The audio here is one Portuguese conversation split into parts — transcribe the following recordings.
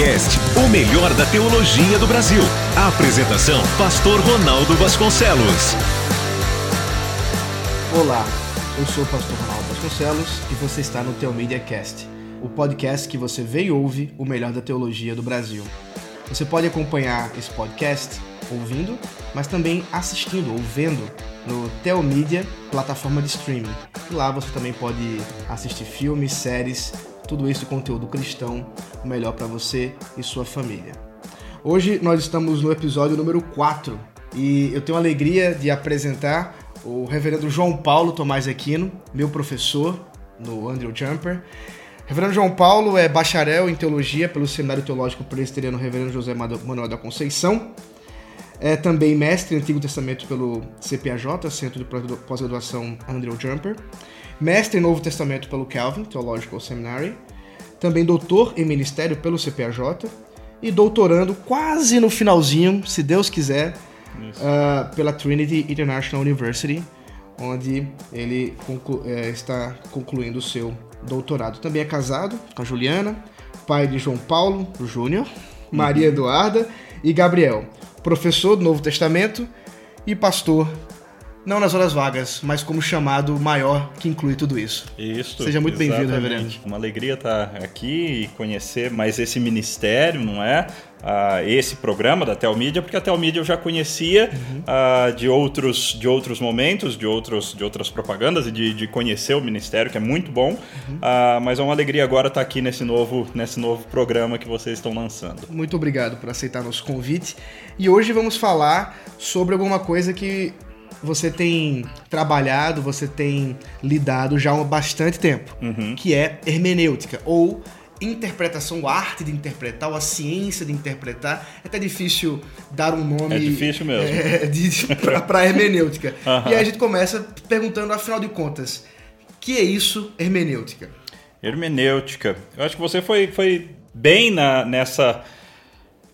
Cast, o melhor da teologia do Brasil. A apresentação, Pastor Ronaldo Vasconcelos. Olá, eu sou o Pastor Ronaldo Vasconcelos e você está no Teomídia Cast, o podcast que você vê e ouve o melhor da teologia do Brasil. Você pode acompanhar esse podcast ouvindo, mas também assistindo ou vendo no Teomídia, plataforma de streaming. E lá você também pode assistir filmes, séries, tudo isso conteúdo cristão, melhor para você e sua família. Hoje nós estamos no episódio número 4 e eu tenho a alegria de apresentar o reverendo João Paulo Tomás Aquino, meu professor no Andrew Jumper. Reverendo João Paulo é bacharel em teologia pelo Seminário Teológico Presbiteriano Reverendo José Manuel da Conceição. É também mestre em Antigo Testamento pelo CPAJ, Centro de Pós-Graduação Andrew Jumper. Mestre em Novo Testamento pelo Calvin Theological Seminary, também doutor em ministério pelo CPAJ e doutorando quase no finalzinho, se Deus quiser, uh, pela Trinity International University, onde ele conclu é, está concluindo o seu doutorado. Também é casado com a Juliana, pai de João Paulo Júnior, Maria uhum. Eduarda e Gabriel, professor do Novo Testamento e pastor não nas horas vagas, mas como chamado maior que inclui tudo isso. Isso. Seja muito bem-vindo, reverendo. Uma alegria estar aqui e conhecer mais esse ministério, não é? Uh, esse programa da Telmídia, porque a Telmídia eu já conhecia uhum. uh, de, outros, de outros momentos, de, outros, de outras propagandas e de, de conhecer o ministério, que é muito bom. Uhum. Uh, mas é uma alegria agora estar aqui nesse novo, nesse novo programa que vocês estão lançando. Muito obrigado por aceitar nosso convite. E hoje vamos falar sobre alguma coisa que você tem trabalhado, você tem lidado já há bastante tempo, uhum. que é hermenêutica, ou interpretação, a arte de interpretar, ou a ciência de interpretar. É até difícil dar um nome. É difícil mesmo. É, para hermenêutica. Uhum. E aí a gente começa perguntando, afinal de contas, que é isso, hermenêutica? Hermenêutica. Eu acho que você foi, foi bem na, nessa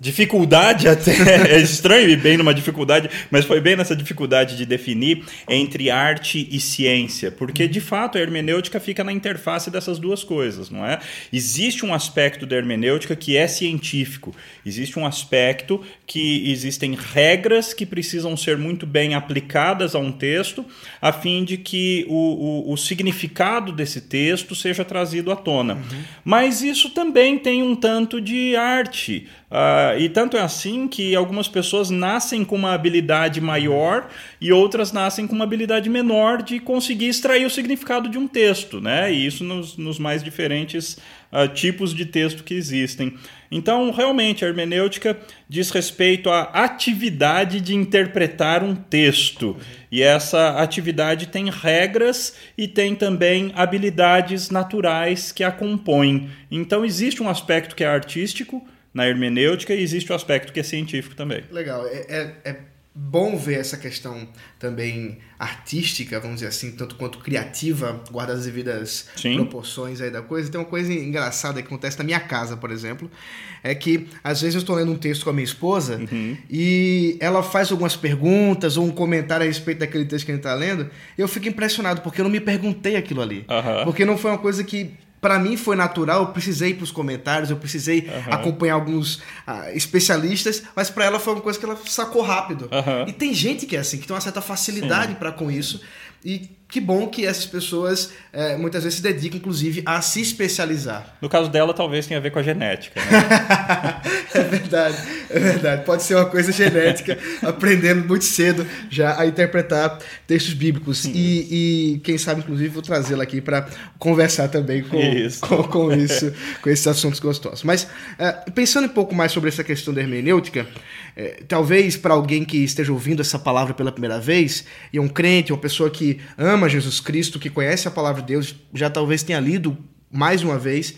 dificuldade até. É estranho e bem numa dificuldade mas foi bem nessa dificuldade de definir entre arte e ciência porque de fato a hermenêutica fica na interface dessas duas coisas não é? Existe um aspecto da hermenêutica que é científico. Existe um aspecto que existem regras que precisam ser muito bem aplicadas a um texto a fim de que o, o, o significado desse texto seja trazido à tona. Uhum. mas isso também tem um tanto de arte Uh, e tanto é assim que algumas pessoas nascem com uma habilidade maior e outras nascem com uma habilidade menor de conseguir extrair o significado de um texto, né? E isso nos, nos mais diferentes uh, tipos de texto que existem. Então, realmente, a hermenêutica diz respeito à atividade de interpretar um texto. E essa atividade tem regras e tem também habilidades naturais que a compõem. Então, existe um aspecto que é artístico na hermenêutica e existe o aspecto que é científico também. Legal. É, é, é, bom ver essa questão também artística, vamos dizer assim, tanto quanto criativa, guardar as devidas Sim. proporções aí da coisa. Tem uma coisa engraçada que acontece na minha casa, por exemplo, é que às vezes eu estou lendo um texto com a minha esposa uhum. e ela faz algumas perguntas ou um comentário a respeito daquele texto que a gente está lendo, e eu fico impressionado porque eu não me perguntei aquilo ali. Uhum. Porque não foi uma coisa que para mim foi natural, eu precisei ir para os comentários, eu precisei uhum. acompanhar alguns uh, especialistas, mas para ela foi uma coisa que ela sacou rápido. Uhum. E tem gente que é assim, que tem uma certa facilidade para com isso. E que bom que essas pessoas é, muitas vezes se dedicam, inclusive, a se especializar. No caso dela, talvez tenha a ver com a genética. Né? é verdade, é verdade. Pode ser uma coisa genética, aprendendo muito cedo já a interpretar textos bíblicos. E, e, quem sabe, inclusive, vou trazê-la aqui para conversar também com isso. Com, com, isso, com esses assuntos gostosos. Mas, é, pensando um pouco mais sobre essa questão da hermenêutica, é, talvez para alguém que esteja ouvindo essa palavra pela primeira vez, e é um crente, uma pessoa que ama Jesus Cristo, que conhece a palavra de Deus, já talvez tenha lido mais uma vez,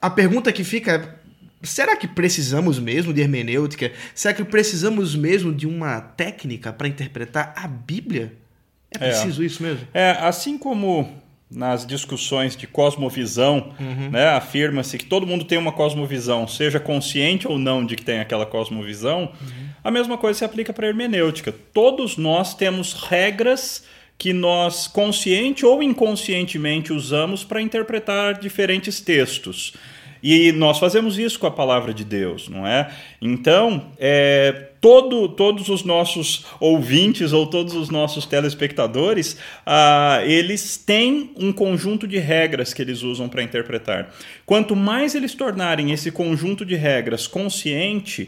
a pergunta que fica é. Será que precisamos mesmo de hermenêutica? Será que precisamos mesmo de uma técnica para interpretar a Bíblia? É preciso é. isso mesmo? É, assim como nas discussões de cosmovisão, uhum. né, afirma-se que todo mundo tem uma cosmovisão, seja consciente ou não de que tem aquela cosmovisão, uhum. a mesma coisa se aplica para a hermenêutica. Todos nós temos regras que nós consciente ou inconscientemente usamos para interpretar diferentes textos. E nós fazemos isso com a palavra de Deus, não é? Então, é, todo, todos os nossos ouvintes ou todos os nossos telespectadores, ah, eles têm um conjunto de regras que eles usam para interpretar. Quanto mais eles tornarem esse conjunto de regras consciente,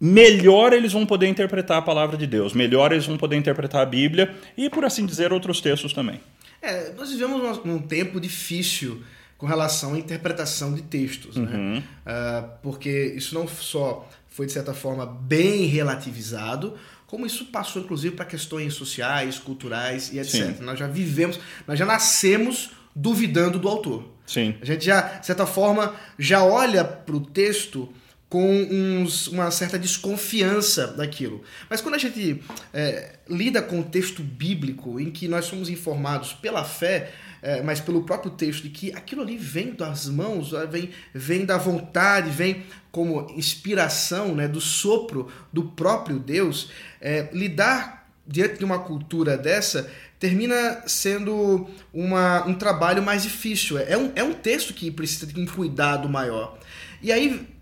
melhor eles vão poder interpretar a palavra de Deus, melhor eles vão poder interpretar a Bíblia e, por assim dizer, outros textos também. É, nós vivemos num tempo difícil com relação à interpretação de textos, né? uhum. né? Uh, porque isso não só foi, de certa forma, bem relativizado, como isso passou, inclusive, para questões sociais, culturais e etc. Sim. Nós já vivemos, nós já nascemos duvidando do autor. Sim. A gente já, de certa forma, já olha para o texto com uns, uma certa desconfiança daquilo. Mas quando a gente é, lida com o texto bíblico, em que nós somos informados pela fé, é, mas pelo próprio texto, de que aquilo ali vem das mãos, vem, vem da vontade, vem como inspiração né, do sopro do próprio Deus, é, lidar diante de uma cultura dessa termina sendo uma, um trabalho mais difícil. É um, é um texto que precisa de um cuidado maior. E aí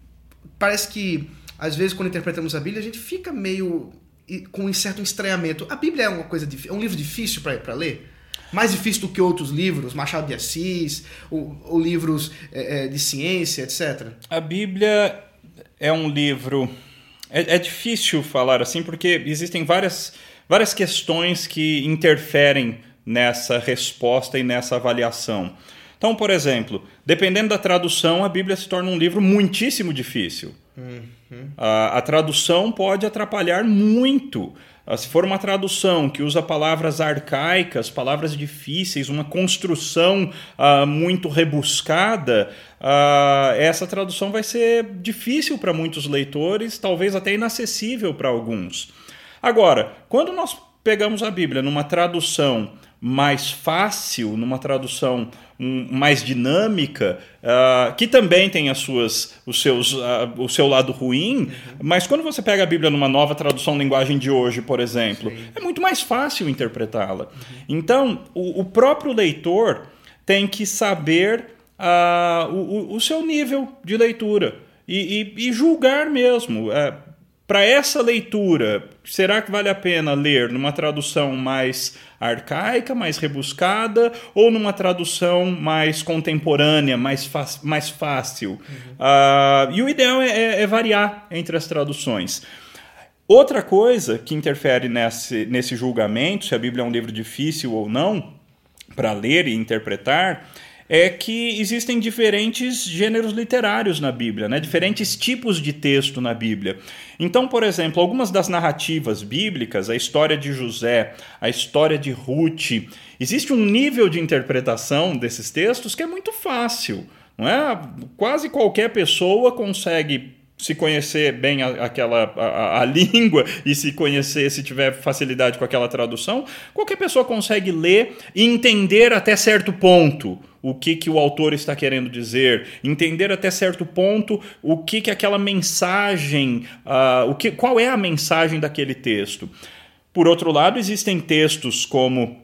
parece que, às vezes, quando interpretamos a Bíblia, a gente fica meio com um certo estranhamento. A Bíblia é uma coisa é um livro difícil para ler? Mais difícil do que outros livros, Machado de Assis, ou, ou livros é, é, de ciência, etc. A Bíblia é um livro. É, é difícil falar assim, porque existem várias, várias questões que interferem nessa resposta e nessa avaliação. Então, por exemplo, dependendo da tradução, a Bíblia se torna um livro muitíssimo difícil. Uhum. A, a, tradução pode atrapalhar muito. Ah, se for uma tradução que usa palavras arcaicas, palavras difíceis, uma construção uh, muito rebuscada, uh, essa tradução vai ser difícil para muitos leitores, talvez até inacessível para alguns. Agora, quando nós pegamos a Bíblia numa tradução mais fácil, numa tradução um, mais dinâmica, uh, que também tem as suas, os seus, uh, o seu lado ruim, uhum. mas quando você pega a Bíblia numa nova tradução linguagem de hoje, por exemplo, Sim. é muito mais fácil interpretá-la. Uhum. Então, o, o, próprio leitor tem que saber uh, o, o, seu nível de leitura e, e, e julgar mesmo. Uh, para essa leitura, será que vale a pena ler numa tradução mais arcaica, mais rebuscada, ou numa tradução mais contemporânea, mais, mais fácil? Uhum. Uh, e o ideal é, é, é variar entre as traduções. Outra coisa que interfere nesse, nesse julgamento, se a Bíblia é um livro difícil ou não, para ler e interpretar, é que existem diferentes gêneros literários na Bíblia, né? diferentes tipos de texto na Bíblia. Então, por exemplo, algumas das narrativas bíblicas, a história de José, a história de Ruth, existe um nível de interpretação desses textos que é muito fácil. Não é? Quase qualquer pessoa consegue se conhecer bem a, aquela a, a, língua e se conhecer, se tiver facilidade com aquela tradução, qualquer pessoa consegue ler e entender até certo ponto o que, que o autor está querendo dizer, entender até certo ponto o que, que aquela mensagem, uh, o que, qual é a mensagem daquele texto. Por outro lado, existem textos como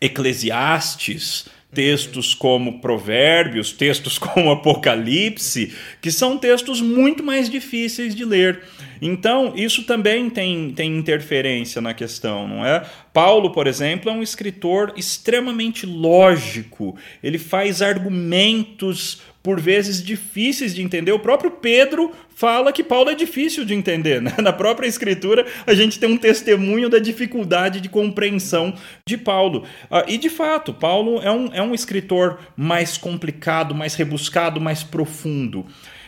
Eclesiastes, textos como Provérbios, textos como Apocalipse, que são textos muito mais difíceis de ler. Então, isso também tem, tem interferência na questão, não é? Paulo, por exemplo, é um escritor extremamente lógico, ele faz argumentos por vezes difíceis de entender. O próprio Pedro fala que Paulo é difícil de entender. Né? Na própria escritura, a gente tem um testemunho da dificuldade de compreensão de Paulo. Ah, e de fato, Paulo é um, é um escritor mais complicado, mais rebuscado, mais profundo.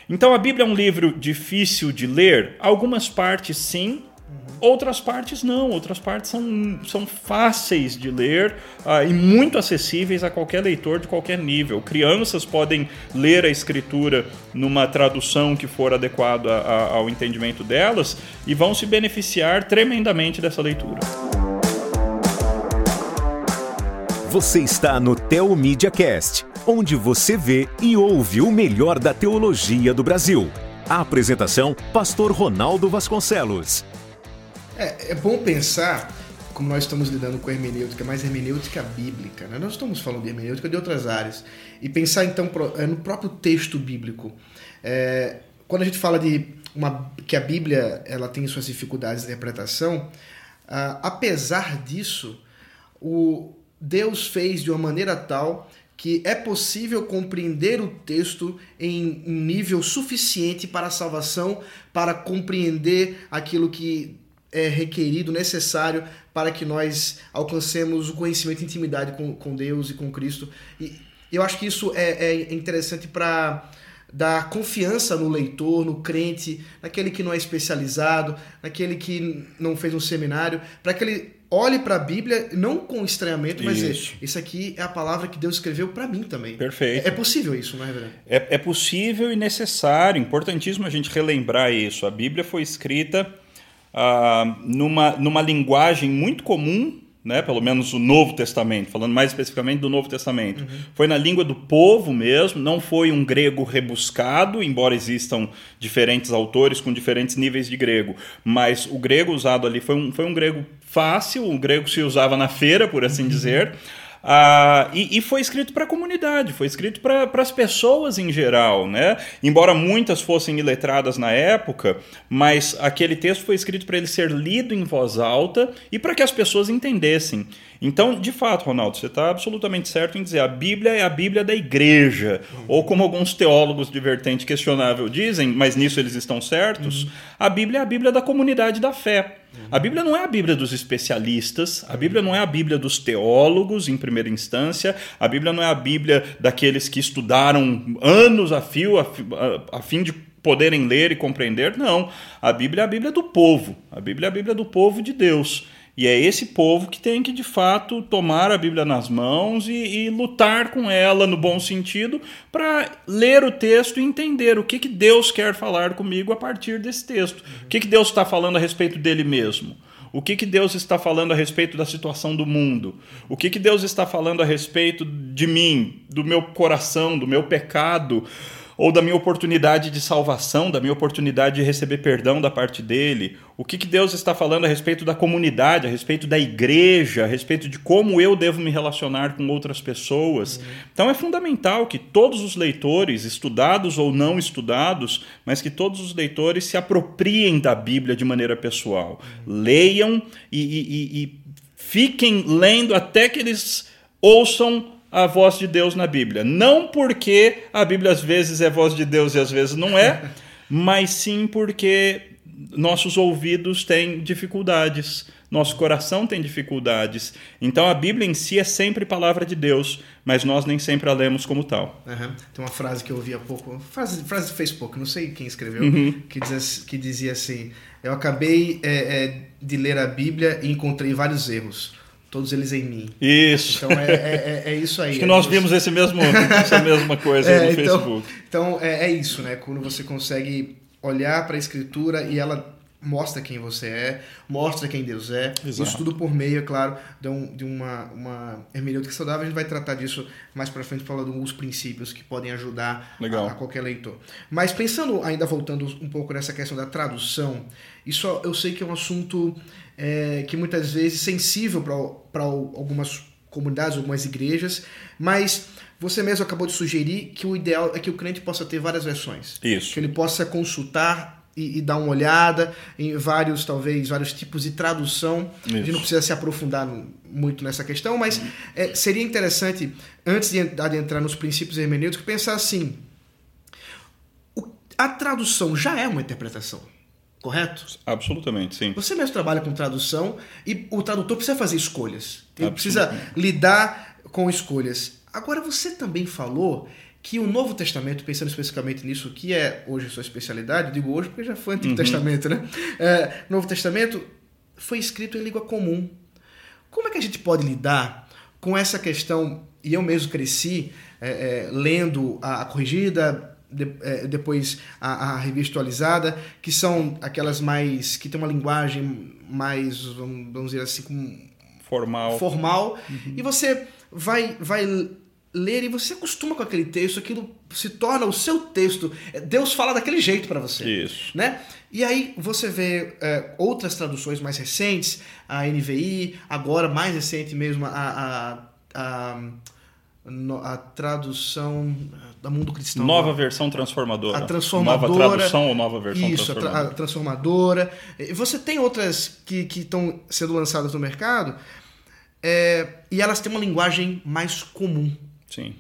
Então a Bíblia é um livro difícil de ler? Algumas partes sim, Outras partes não, outras partes são, são fáceis de ler uh, e muito acessíveis a qualquer leitor de qualquer nível. Crianças podem ler a escritura numa tradução que for adequada ao entendimento delas e vão se beneficiar tremendamente dessa leitura. Você está no Teo Media Cast, onde você vê e ouve o melhor da teologia do Brasil. A apresentação: Pastor Ronaldo Vasconcelos. É, é bom pensar como nós estamos lidando com hermenêutica, mais hermenêutica bíblica, né? nós estamos falando de hermenêutica de outras áreas, e pensar então é, no próprio texto bíblico. É, quando a gente fala de uma, que a Bíblia ela tem suas dificuldades de interpretação, apesar disso, o Deus fez de uma maneira tal que é possível compreender o texto em um nível suficiente para a salvação, para compreender aquilo que é requerido, necessário para que nós alcancemos o conhecimento e intimidade com, com Deus e com Cristo. E eu acho que isso é, é interessante para dar confiança no leitor, no crente, naquele que não é especializado, naquele que não fez um seminário, para que ele olhe para a Bíblia não com estranhamento, mas isso. isso aqui é a palavra que Deus escreveu para mim também. Perfeito. É, é possível isso, não é verdade? É, é possível e necessário, importantíssimo a gente relembrar isso. A Bíblia foi escrita ah, numa, numa linguagem muito comum né, pelo menos o Novo Testamento, falando mais especificamente do Novo Testamento. Uhum. Foi na língua do povo mesmo, não foi um grego rebuscado, embora existam diferentes autores com diferentes níveis de grego, mas o grego usado ali foi um, foi um grego fácil, o grego se usava na feira, por assim uhum. dizer. Ah, e, e, foi escrito para a comunidade, foi escrito para as pessoas em geral, né? Embora muitas fossem iletradas na época, mas aquele texto foi escrito para ele ser lido em voz alta e para que as pessoas entendessem. Então, de fato, Ronaldo, você está absolutamente certo em dizer a Bíblia é a Bíblia da igreja. Uhum. Ou como alguns teólogos de vertente questionável dizem, mas nisso eles estão certos, uhum. a Bíblia é a Bíblia da comunidade da fé. Uhum. A Bíblia não é a Bíblia dos especialistas, a Bíblia não é a Bíblia dos teólogos, em primeira instância, a Bíblia não é a Bíblia daqueles que estudaram anos a fio a, a, a fim de poderem ler e compreender. Não. A Bíblia é a Bíblia do povo. A Bíblia é a Bíblia do povo de Deus. E é esse povo que tem que, de fato, tomar a Bíblia nas mãos e, e lutar com ela, no bom sentido, para ler o texto e entender o que, que Deus quer falar comigo a partir desse texto. O que, que Deus está falando a respeito dele mesmo. O que, que Deus está falando a respeito da situação do mundo? O que, que Deus está falando a respeito de mim, do meu coração, do meu pecado? Ou da minha oportunidade de salvação, da minha oportunidade de receber perdão da parte dele? O que, que Deus está falando a respeito da comunidade, a respeito da igreja, a respeito de como eu devo me relacionar com outras pessoas? Uhum. Então é fundamental que todos os leitores, estudados ou não estudados, mas que todos os leitores se apropriem da Bíblia de maneira pessoal. Uhum. Leiam e, e, e fiquem lendo até que eles ouçam a voz de Deus na Bíblia. Não porque a Bíblia às vezes é voz de Deus e às vezes não é, mas sim porque nossos ouvidos têm dificuldades, nosso coração tem dificuldades. Então a Bíblia em si é sempre palavra de Deus, mas nós nem sempre a lemos como tal. Uhum. Tem uma frase que eu ouvi há pouco, frase, frase do Facebook, não sei quem escreveu, uhum. que, dizia, que dizia assim: Eu acabei é, é, de ler a Bíblia e encontrei vários erros todos eles em mim. Isso. Então é, é, é, é isso aí. Acho que nós vimos esse mesmo, essa mesma coisa é, no então, Facebook. Então é, é isso, né? Quando você consegue olhar para a escritura e ela mostra quem você é, mostra quem Deus é. Exato. Isso tudo por meio, é claro, de, um, de uma, uma hermenêutica saudável. A gente vai tratar disso mais para frente, falando alguns princípios que podem ajudar a, a, qualquer leitor. Mas pensando, ainda voltando um pouco nessa questão da tradução, isso eu sei que é um assunto é, que muitas vezes sensível para algumas comunidades, algumas igrejas, mas você mesmo acabou de sugerir que o ideal é que o crente possa ter várias versões. Isso. Que ele possa consultar e, e dar uma olhada em vários, talvez, vários tipos de tradução. Isso. A gente não precisa se aprofundar muito nessa questão, mas é, seria interessante, antes de adentrar nos princípios hermenêuticos, pensar assim: o, a tradução já é uma interpretação. Correto? Absolutamente, sim. Você mesmo trabalha com tradução e o tradutor precisa fazer escolhas. Ele precisa lidar com escolhas. Agora, você também falou que o Novo Testamento, pensando especificamente nisso, que é hoje a sua especialidade, digo hoje porque já foi Antigo uhum. Testamento, né? É, Novo Testamento foi escrito em língua comum. Como é que a gente pode lidar com essa questão? E eu mesmo cresci é, é, lendo a, a corrigida, de, é, depois a, a, revista atualizada, que são aquelas mais. que tem uma linguagem mais, vamos dizer assim, formal. formal uhum. E você vai, vai ler e você se acostuma com aquele texto, aquilo se torna o seu texto. Deus fala daquele jeito para você. Isso. Né? E aí você vê é, outras traduções mais recentes, a NVI, agora mais recente mesmo, a, a, a, a tradução da Mundo Cristão. Nova versão transformadora. A transformadora. Nova tradução ou nova versão isso, transformadora. a, tra a transformadora. Você tem outras que estão sendo lançadas no mercado é, e elas têm uma linguagem mais comum. Sim.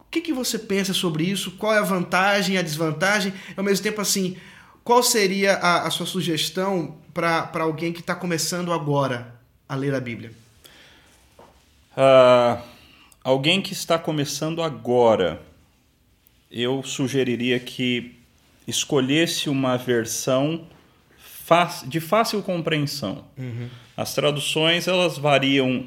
O que, que você pensa sobre isso? Qual é a vantagem e a desvantagem? Ao mesmo tempo, assim, qual seria a, a sua sugestão para alguém que está começando agora a ler a Bíblia? Uh, alguém que está começando agora, eu sugeriria que escolhesse uma versão de fácil compreensão. Uhum. As traduções elas variam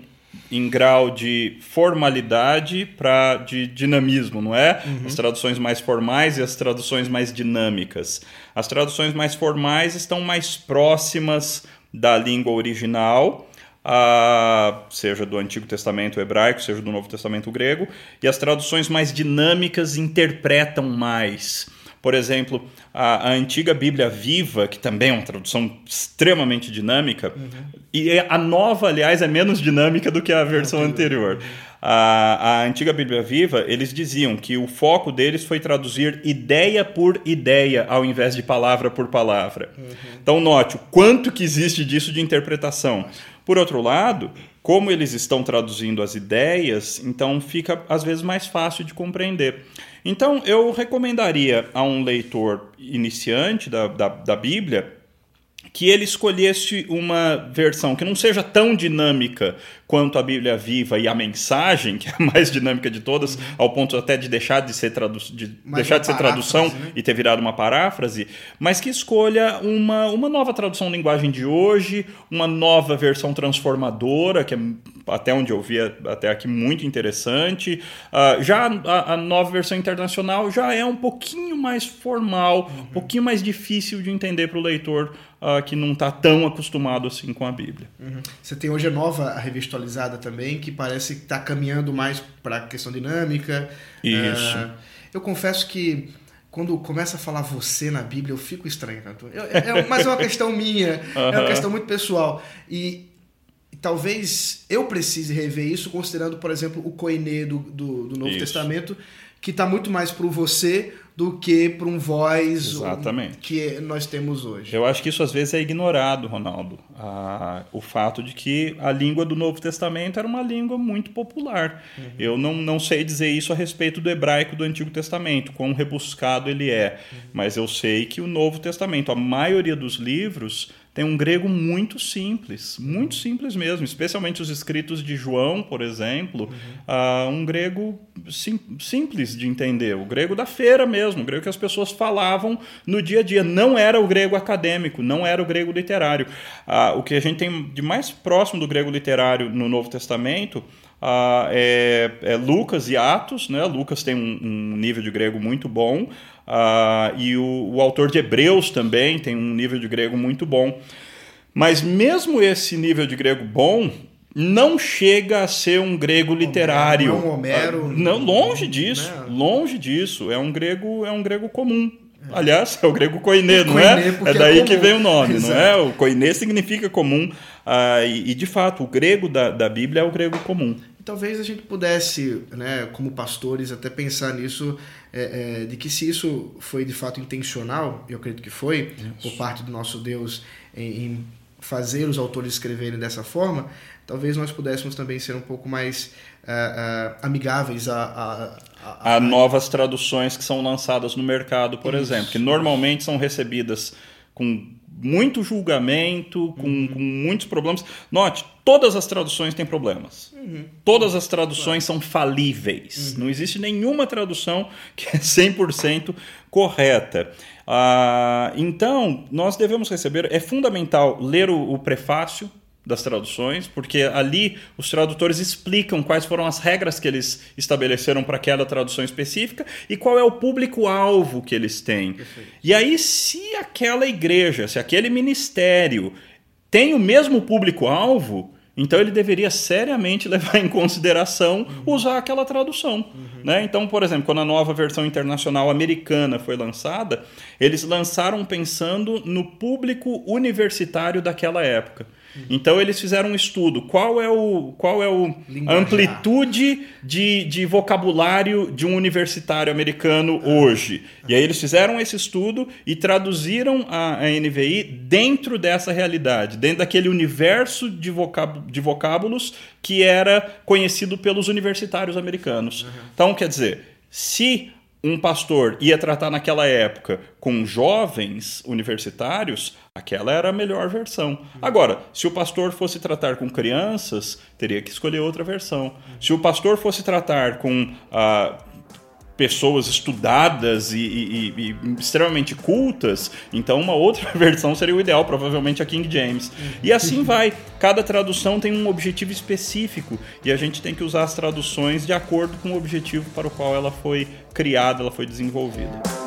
em grau de formalidade para de dinamismo, não é? Uhum. As traduções mais formais e as traduções mais dinâmicas. As traduções mais formais estão mais próximas da língua original, uh, seja do Antigo Testamento hebraico, seja do Novo Testamento grego, e as traduções mais dinâmicas interpretam mais. Por exemplo, a, a, antiga Bíblia Viva, que também é uma tradução extremamente dinâmica, uhum. e é, a nova, aliás, é menos dinâmica do que a versão anterior. A, a, antiga Bíblia Viva, eles diziam que o foco deles foi traduzir ideia por ideia, ao invés de palavra por palavra. Uhum. Então, note o quanto que existe disso de interpretação. Por outro lado, como eles estão traduzindo as ideias, então fica às vezes mais fácil de compreender. Então, eu recomendaria a um leitor iniciante da, da, da Bíblia que ele escolhesse uma versão que não seja tão dinâmica quanto a Bíblia Viva e a mensagem, que é a mais dinâmica de todas, uhum. ao ponto até de deixar de ser, tradu de deixar de ser tradução né? e ter virado uma paráfrase, mas que escolha uma, uma nova tradução linguagem de hoje, uma nova versão transformadora, que é até onde eu vi até aqui muito interessante. Uh, já a, a, nova versão internacional já é um pouquinho mais formal, uhum. um pouquinho mais difícil de entender para o leitor uh, que não está tão acostumado assim com a Bíblia. Uhum. Você tem hoje a nova a revista atualizada também, que parece que está caminhando mais para a questão dinâmica. Isso. Uh, eu confesso que quando começa a falar você na Bíblia, eu fico estranho. Eu, é, é, mas é uma questão minha, uhum. é uma questão muito pessoal. E, talvez eu precise rever isso, considerando, por exemplo, o Koine do, do, do Novo isso. Testamento, que está muito mais para o você do que para um voz Exatamente. que nós temos hoje. Eu acho que isso às vezes é ignorado, Ronaldo. Ah, o fato de que a língua do Novo Testamento era uma língua muito popular. Uhum. Eu não, não sei dizer isso a respeito do hebraico do Antigo Testamento, quão rebuscado ele é. Uhum. Mas eu sei que o Novo Testamento, a maioria dos livros tem um grego muito simples, muito simples mesmo, especialmente os escritos de João, por exemplo, uhum. uh, um grego sim, simples de entender, o grego da feira mesmo, o grego que as pessoas falavam no dia a dia. Não era o grego acadêmico, não era o grego literário. Uh, o que a gente tem de mais próximo do grego literário no Novo Testamento Uh, é, é, Lucas e Atos, né? Lucas tem um, um nível de grego muito bom uh, e o, o, autor de Hebreus também tem um nível de grego muito bom. Mas mesmo esse nível de grego bom não chega a ser um grego literário. Não, Homero. Uh, não, longe disso, né? longe disso. É um grego, é um grego comum. Aliás, é o grego koiné, não é? É daí é que vem o nome, Exato. não é? O koiné significa comum. Ah, e, e, de fato, o grego da, da Bíblia é o grego comum. Talvez a gente pudesse, né, como pastores, até pensar nisso, é, é, de que se isso foi de fato intencional, eu acredito que foi, isso. por parte do nosso Deus, em, em fazer os autores escreverem dessa forma, talvez nós pudéssemos também ser um pouco mais uh, uh, amigáveis a, a, a, a, novas traduções que são lançadas no mercado, por Isso. exemplo, que normalmente são recebidas com muito julgamento, com, uhum. com, muitos problemas. Note, todas as traduções têm problemas. Uhum. Todas as traduções claro. são falíveis. Uhum. Não existe nenhuma tradução que é 100% correta. Ah, então, nós devemos receber. É fundamental ler o, o prefácio das traduções, porque ali os tradutores explicam quais foram as regras que eles estabeleceram para aquela tradução específica e qual é o público-alvo que eles têm. Perfeito. E aí, se aquela igreja, se aquele ministério tem o mesmo público-alvo, Então ele deveria seriamente levar em consideração uhum. usar aquela tradução. Uhum. Né? Então, por exemplo, quando a nova versão internacional americana foi lançada, eles lançaram pensando no público universitário daquela época. Então eles fizeram um estudo. Qual é o qual é o a amplitude de, de vocabulário de um universitário americano hoje? E aí eles fizeram esse estudo e traduziram a, a NVI dentro dessa realidade, dentro daquele universo de, vocab, de vocábulos que era conhecido pelos universitários americanos. Uhum. Então, quer dizer, se um pastor ia tratar naquela época com jovens universitários, aquela era a melhor versão. Agora, se o pastor fosse tratar com crianças, teria que escolher outra versão. Se o pastor fosse tratar com ah, pessoas estudadas e, e, e, extremamente cultas, então uma outra versão seria o ideal, provavelmente a King James. E assim vai. Cada tradução tem um objetivo específico e a gente tem que usar as traduções de acordo com o objetivo para o qual ela foi criada, ela foi desenvolvida.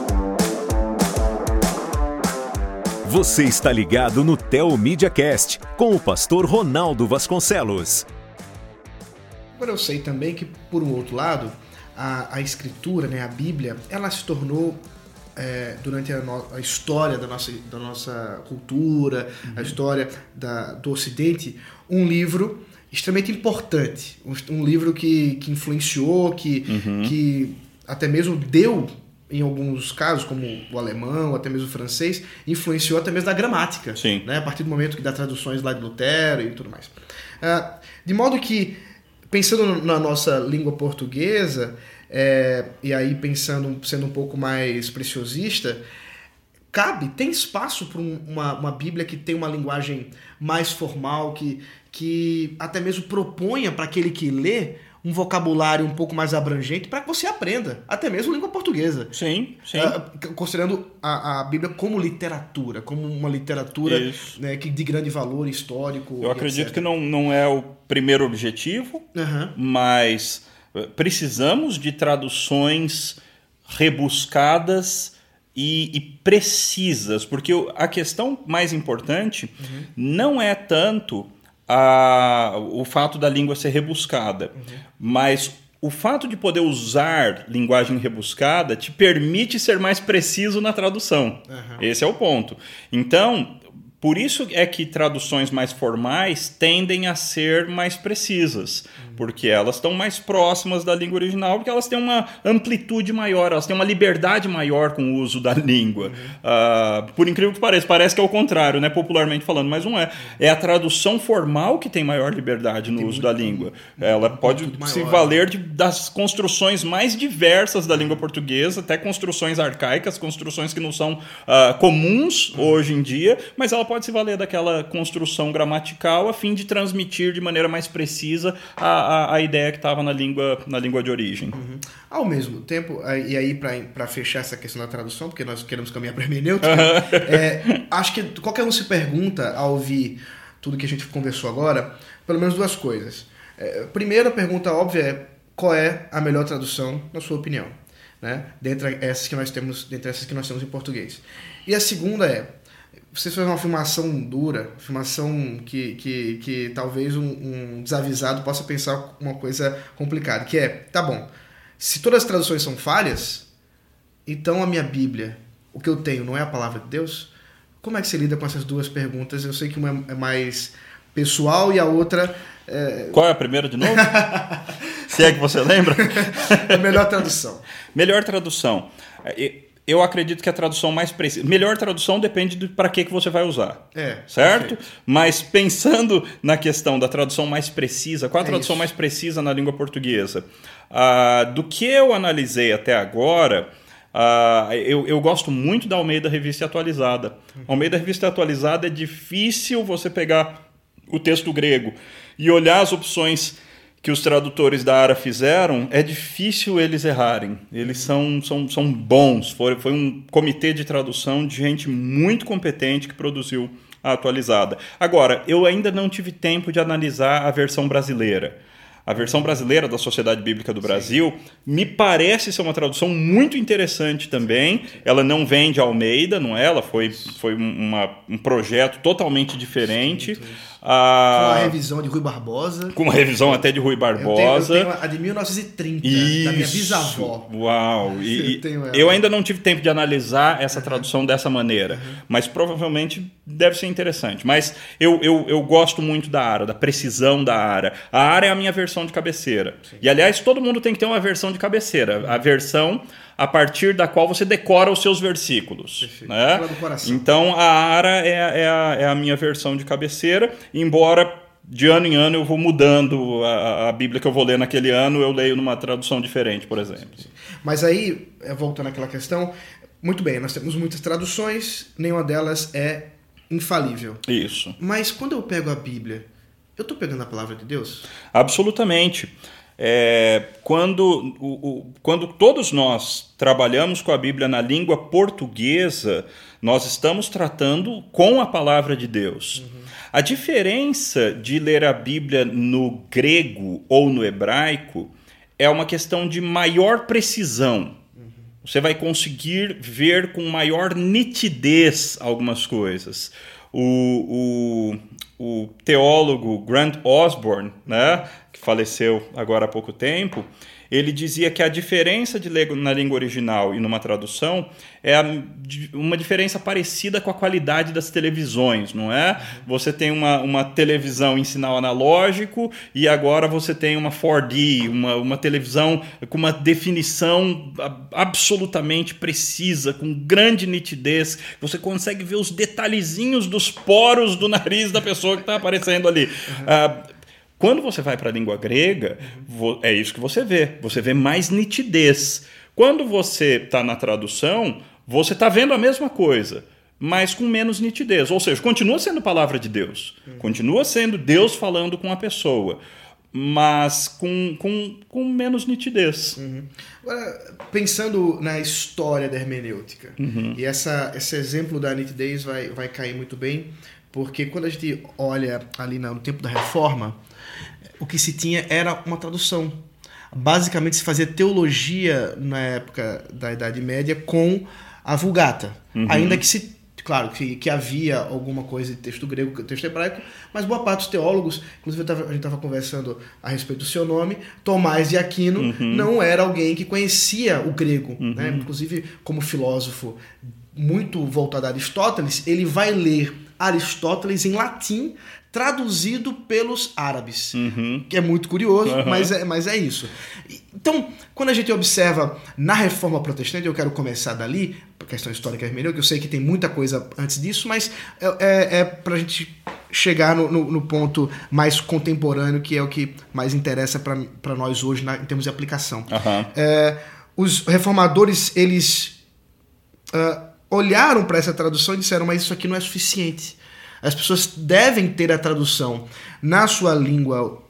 Você está ligado no Tel Media Cast com o pastor Ronaldo Vasconcelos. Agora eu sei também que por um outro lado, a, a escritura, né, a Bíblia, ela se tornou é, durante a, no, a, história da nossa, da nossa cultura, uhum. a história da, do Ocidente, um livro extremamente importante, um, um livro que, que influenciou, que, uhum. que até mesmo deu em alguns casos, como o alemão, até mesmo o francês, influenciou até mesmo da gramática. Sim. Né? A partir do momento que dá traduções lá de Lutero e tudo mais. Uh, de modo que pensando na nossa língua portuguesa, é, e aí pensando, sendo um pouco mais preciosista, cabe, tem espaço para uma, uma Bíblia que tem uma linguagem mais formal, que, que até mesmo proponha para aquele que lê um vocabulário um pouco mais abrangente para que você aprenda, até mesmo língua portuguesa. Sim, sim. Uh, considerando a, a, Bíblia como literatura, como uma literatura né, que, de grande valor histórico. Eu acredito etc. que não, não é o primeiro objetivo, uhum. mas eh, precisamos de traduções rebuscadas e, e, precisas, porque a questão mais importante uhum. não é tanto a, o fato da língua ser rebuscada, uhum. mas o fato de poder usar linguagem rebuscada te permite ser mais preciso na tradução. Uhum. Esse é o ponto. Então, por isso é que traduções mais formais tendem a ser mais precisas, porque elas estão mais próximas da língua original, porque elas têm uma amplitude maior, elas têm uma liberdade maior com o uso da língua. Uh, por incrível que pareça, parece que é o contrário, né, popularmente falando, mas não é. É a tradução formal que tem maior liberdade no tem uso muito, da língua. Ela pode se valer de, das construções mais diversas da língua portuguesa, até construções arcaicas, construções que não são uh, comuns uhum. hoje em dia, mas ela pode se valer daquela construção gramatical a fim de transmitir de maneira mais precisa a, a, a ideia que estava na língua, na língua de origem. Uhum. Ao mesmo tempo, e aí para fechar essa questão da tradução, porque nós queremos caminhar para a hermenêutica, é, acho que qualquer um se pergunta ao ouvir tudo que a gente conversou agora, pelo menos duas coisas. É, primeira pergunta óbvia é qual é a melhor tradução, na sua opinião? Né? Dentre essas que nós temos, dentre essas que nós temos em português. E a segunda é você faz uma afirmação dura, afirmação que, que, que talvez um, um, desavisado possa pensar uma coisa complicada, que é, tá bom, se todas as traduções são falhas, então a minha Bíblia, o que eu tenho, não é a palavra de Deus? Como é que você lida com essas duas perguntas? Eu sei que uma é mais pessoal e a outra... É... Qual é a primeira de novo? se é que você lembra? a melhor tradução. Melhor tradução. É, eu acredito que a tradução mais precisa. Melhor tradução depende de para que, que você vai usar. É. Certo? Perfeito. Mas pensando na questão da tradução mais precisa, qual a é tradução isso. mais precisa na língua portuguesa? Uh, do que eu analisei até agora. Uh, eu, eu, gosto muito da Almeida Revista Atualizada. Uhum. Almeida Revista Atualizada é difícil você pegar o texto grego e olhar as opções que os tradutores da ARA fizeram, é difícil eles errarem. Eles são, são, são bons. Foi, foi um comitê de tradução de gente muito competente que produziu a atualizada. Agora, eu ainda não tive tempo de analisar a versão brasileira. a versão brasileira da Sociedade Bíblica do Brasil, Sim. me parece ser uma tradução muito interessante também. Ela não vem de Almeida, não é? Ela foi, foi uma, um projeto totalmente diferente. Sim, ah, com a revisão de Rui Barbosa. Com uma revisão até de Rui Barbosa. Eu tenho, eu tenho a de 1930, Isso. da minha bisavó. Uau! E, eu, eu, ainda não tive tempo de analisar essa tradução dessa maneira, uhum. mas provavelmente deve ser interessante. Mas eu, eu, eu gosto muito da ARA, da precisão da ARA. A ARA é a minha versão de cabeceira. Sim. E aliás, todo mundo tem que ter uma versão de cabeceira. A versão a partir da qual você decora os seus versículos. Né? Então a ARA é, é, a, é a minha versão de cabeceira, embora de ano em ano eu vou mudando a, a, Bíblia que eu vou ler naquele ano, eu leio numa tradução diferente, por exemplo. Mas aí, é, voltando àquela questão, muito bem, nós temos muitas traduções, nenhuma delas é infalível. Isso. Mas quando eu pego a Bíblia, eu estou pegando a palavra de Deus? Absolutamente. É, quando, o, o, quando todos nós trabalhamos com a Bíblia na língua portuguesa, nós estamos tratando com a palavra de Deus. Uhum. A diferença de ler a Bíblia no grego ou no hebraico é uma questão de maior precisão. Uhum. Você vai conseguir ver com maior nitidez algumas coisas. O, o, o teólogo Grant Osborne, né, faleceu agora há pouco tempo, ele dizia que a diferença de na língua original e numa tradução é uma diferença parecida com a qualidade das televisões, não é? Você tem uma, uma televisão em sinal analógico e agora você tem uma 4D, uma, uma televisão com uma definição absolutamente precisa, com grande nitidez. Você consegue ver os detalhezinhos dos poros do nariz da pessoa que está aparecendo ali. Uhum. Uh, quando você vai para a língua grega, é isso que você vê. Você vê mais nitidez. Quando você está na tradução, você está vendo a mesma coisa, mas com menos nitidez. Ou seja, continua sendo palavra de Deus. Continua sendo Deus falando com a pessoa mas com, com, com menos nitidez. Uhum. Agora, pensando na história da hermenêutica, uhum. e essa, esse exemplo da nitidez vai, vai cair muito bem, porque quando a gente olha ali no tempo da reforma, o que se tinha era uma tradução. Basicamente se fazia teologia na época da Idade Média com a Vulgata. Uhum. Ainda que se claro que, que havia alguma coisa de texto grego, texto hebraico, mas boa parte dos teólogos, inclusive tava, a gente estava conversando a respeito do seu nome, Tomás de Aquino uhum. não era alguém que conhecia o grego, uhum. né? inclusive como filósofo muito voltado a Aristóteles, ele vai ler Aristóteles em latim traduzido pelos árabes, uhum. que é muito curioso, uhum. mas, é, mas é isso. Então, quando a gente observa na Reforma Protestante, eu quero começar dali, questão histórica hermenêutica, eu sei que tem muita coisa antes disso, mas é, é, é para a gente chegar no, no, no, ponto mais contemporâneo, que é o que mais interessa para nós hoje na, em termos de aplicação. Uhum. É, os reformadores, eles uh, olharam para essa tradução e disseram, mas isso aqui não é suficiente as pessoas devem ter a tradução na sua língua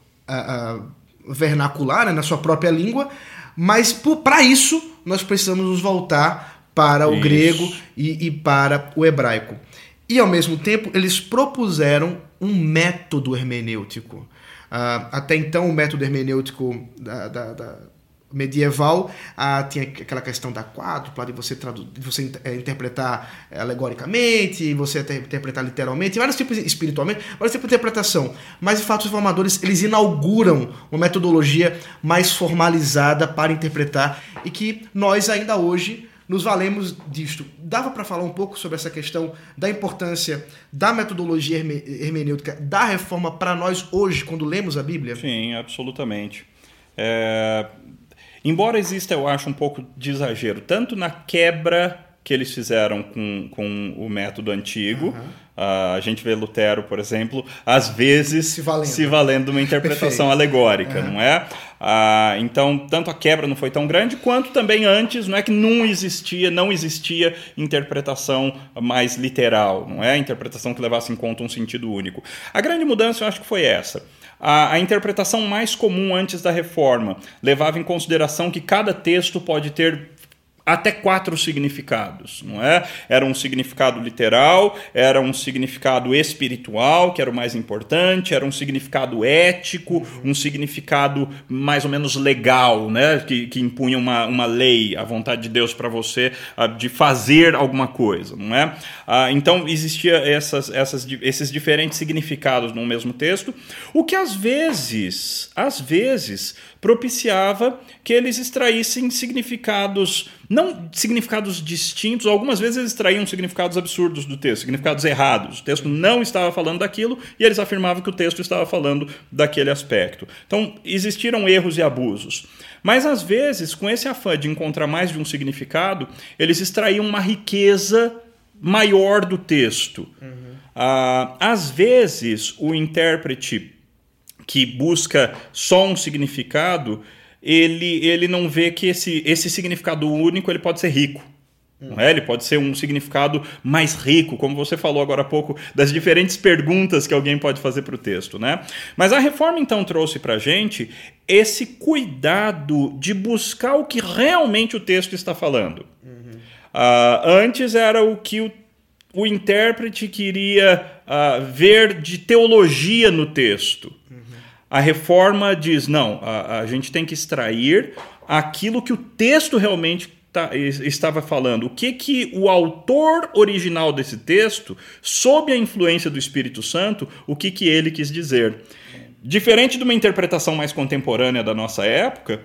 vernacular, né, na sua própria língua, mas para isso nós precisamos nos voltar para o isso. grego e, e, para o hebraico. E ao mesmo tempo eles propuseram um método hermenêutico. Uh, até então o método hermenêutico da, da, da medieval ah, tinha aquela questão da quádrupla, de você, de você é, interpretar alegoricamente, você interpretar literalmente, vários tipos espiritualmente, vários tipos de interpretação. Mas, de fato, os formadores eles inauguram uma metodologia mais formalizada para interpretar e que nós ainda hoje nos valemos disto. Dava para falar um pouco sobre essa questão da importância da metodologia hermenêutica da reforma para nós hoje, quando lemos a Bíblia? Sim, absolutamente. É, Embora exista, eu acho, um pouco de exagero, tanto na quebra que eles fizeram com, com o método antigo. Uhum. Uh, a gente vê Lutero, por exemplo, às vezes se valendo, se valendo de uma interpretação alegórica, uhum. não é? Uh, então, tanto a quebra não foi tão grande, quanto também antes, não é que não existia, não existia interpretação mais literal, não é? Interpretação que levasse em conta um sentido único. A grande mudança, eu acho que foi essa. A, a, interpretação mais comum antes da reforma levava em consideração que cada texto pode ter até quatro significados, não é? Era um significado literal, era um significado espiritual, que era o mais importante, era um significado ético, um significado mais ou menos legal, né? Que, que impunha uma, uma lei, a vontade de Deus para você de fazer alguma coisa, não é? Uh, então existia essas, essas, esses diferentes significados no mesmo texto, o que às vezes, às vezes propiciava que eles extraíssem significados, não significados distintos, algumas vezes eles extraíam significados absurdos do texto, significados errados. O texto não estava falando daquilo e eles afirmavam que o texto estava falando daquele aspecto. Então, existiram erros e abusos. Mas às vezes, com esse afã de encontrar mais de um significado, eles extraíam uma riqueza maior do texto. Uhum. Ah, às vezes, o intérprete que busca só um significado, ele, ele não vê que esse, esse significado único ele pode ser rico. Não é? Ele pode ser um significado mais rico, como você falou agora há pouco, das diferentes perguntas que alguém pode fazer para o texto. Né? Mas a reforma então trouxe para a gente esse cuidado de buscar o que realmente o texto está falando. Uhum. Uh, antes era o que o, o intérprete queria uh, ver de teologia no texto. A reforma diz: não, a, a gente tem que extrair aquilo que o texto realmente tá, estava falando. O que, que o autor original desse texto, sob a influência do Espírito Santo, o que, que ele quis dizer. Diferente de uma interpretação mais contemporânea da nossa época,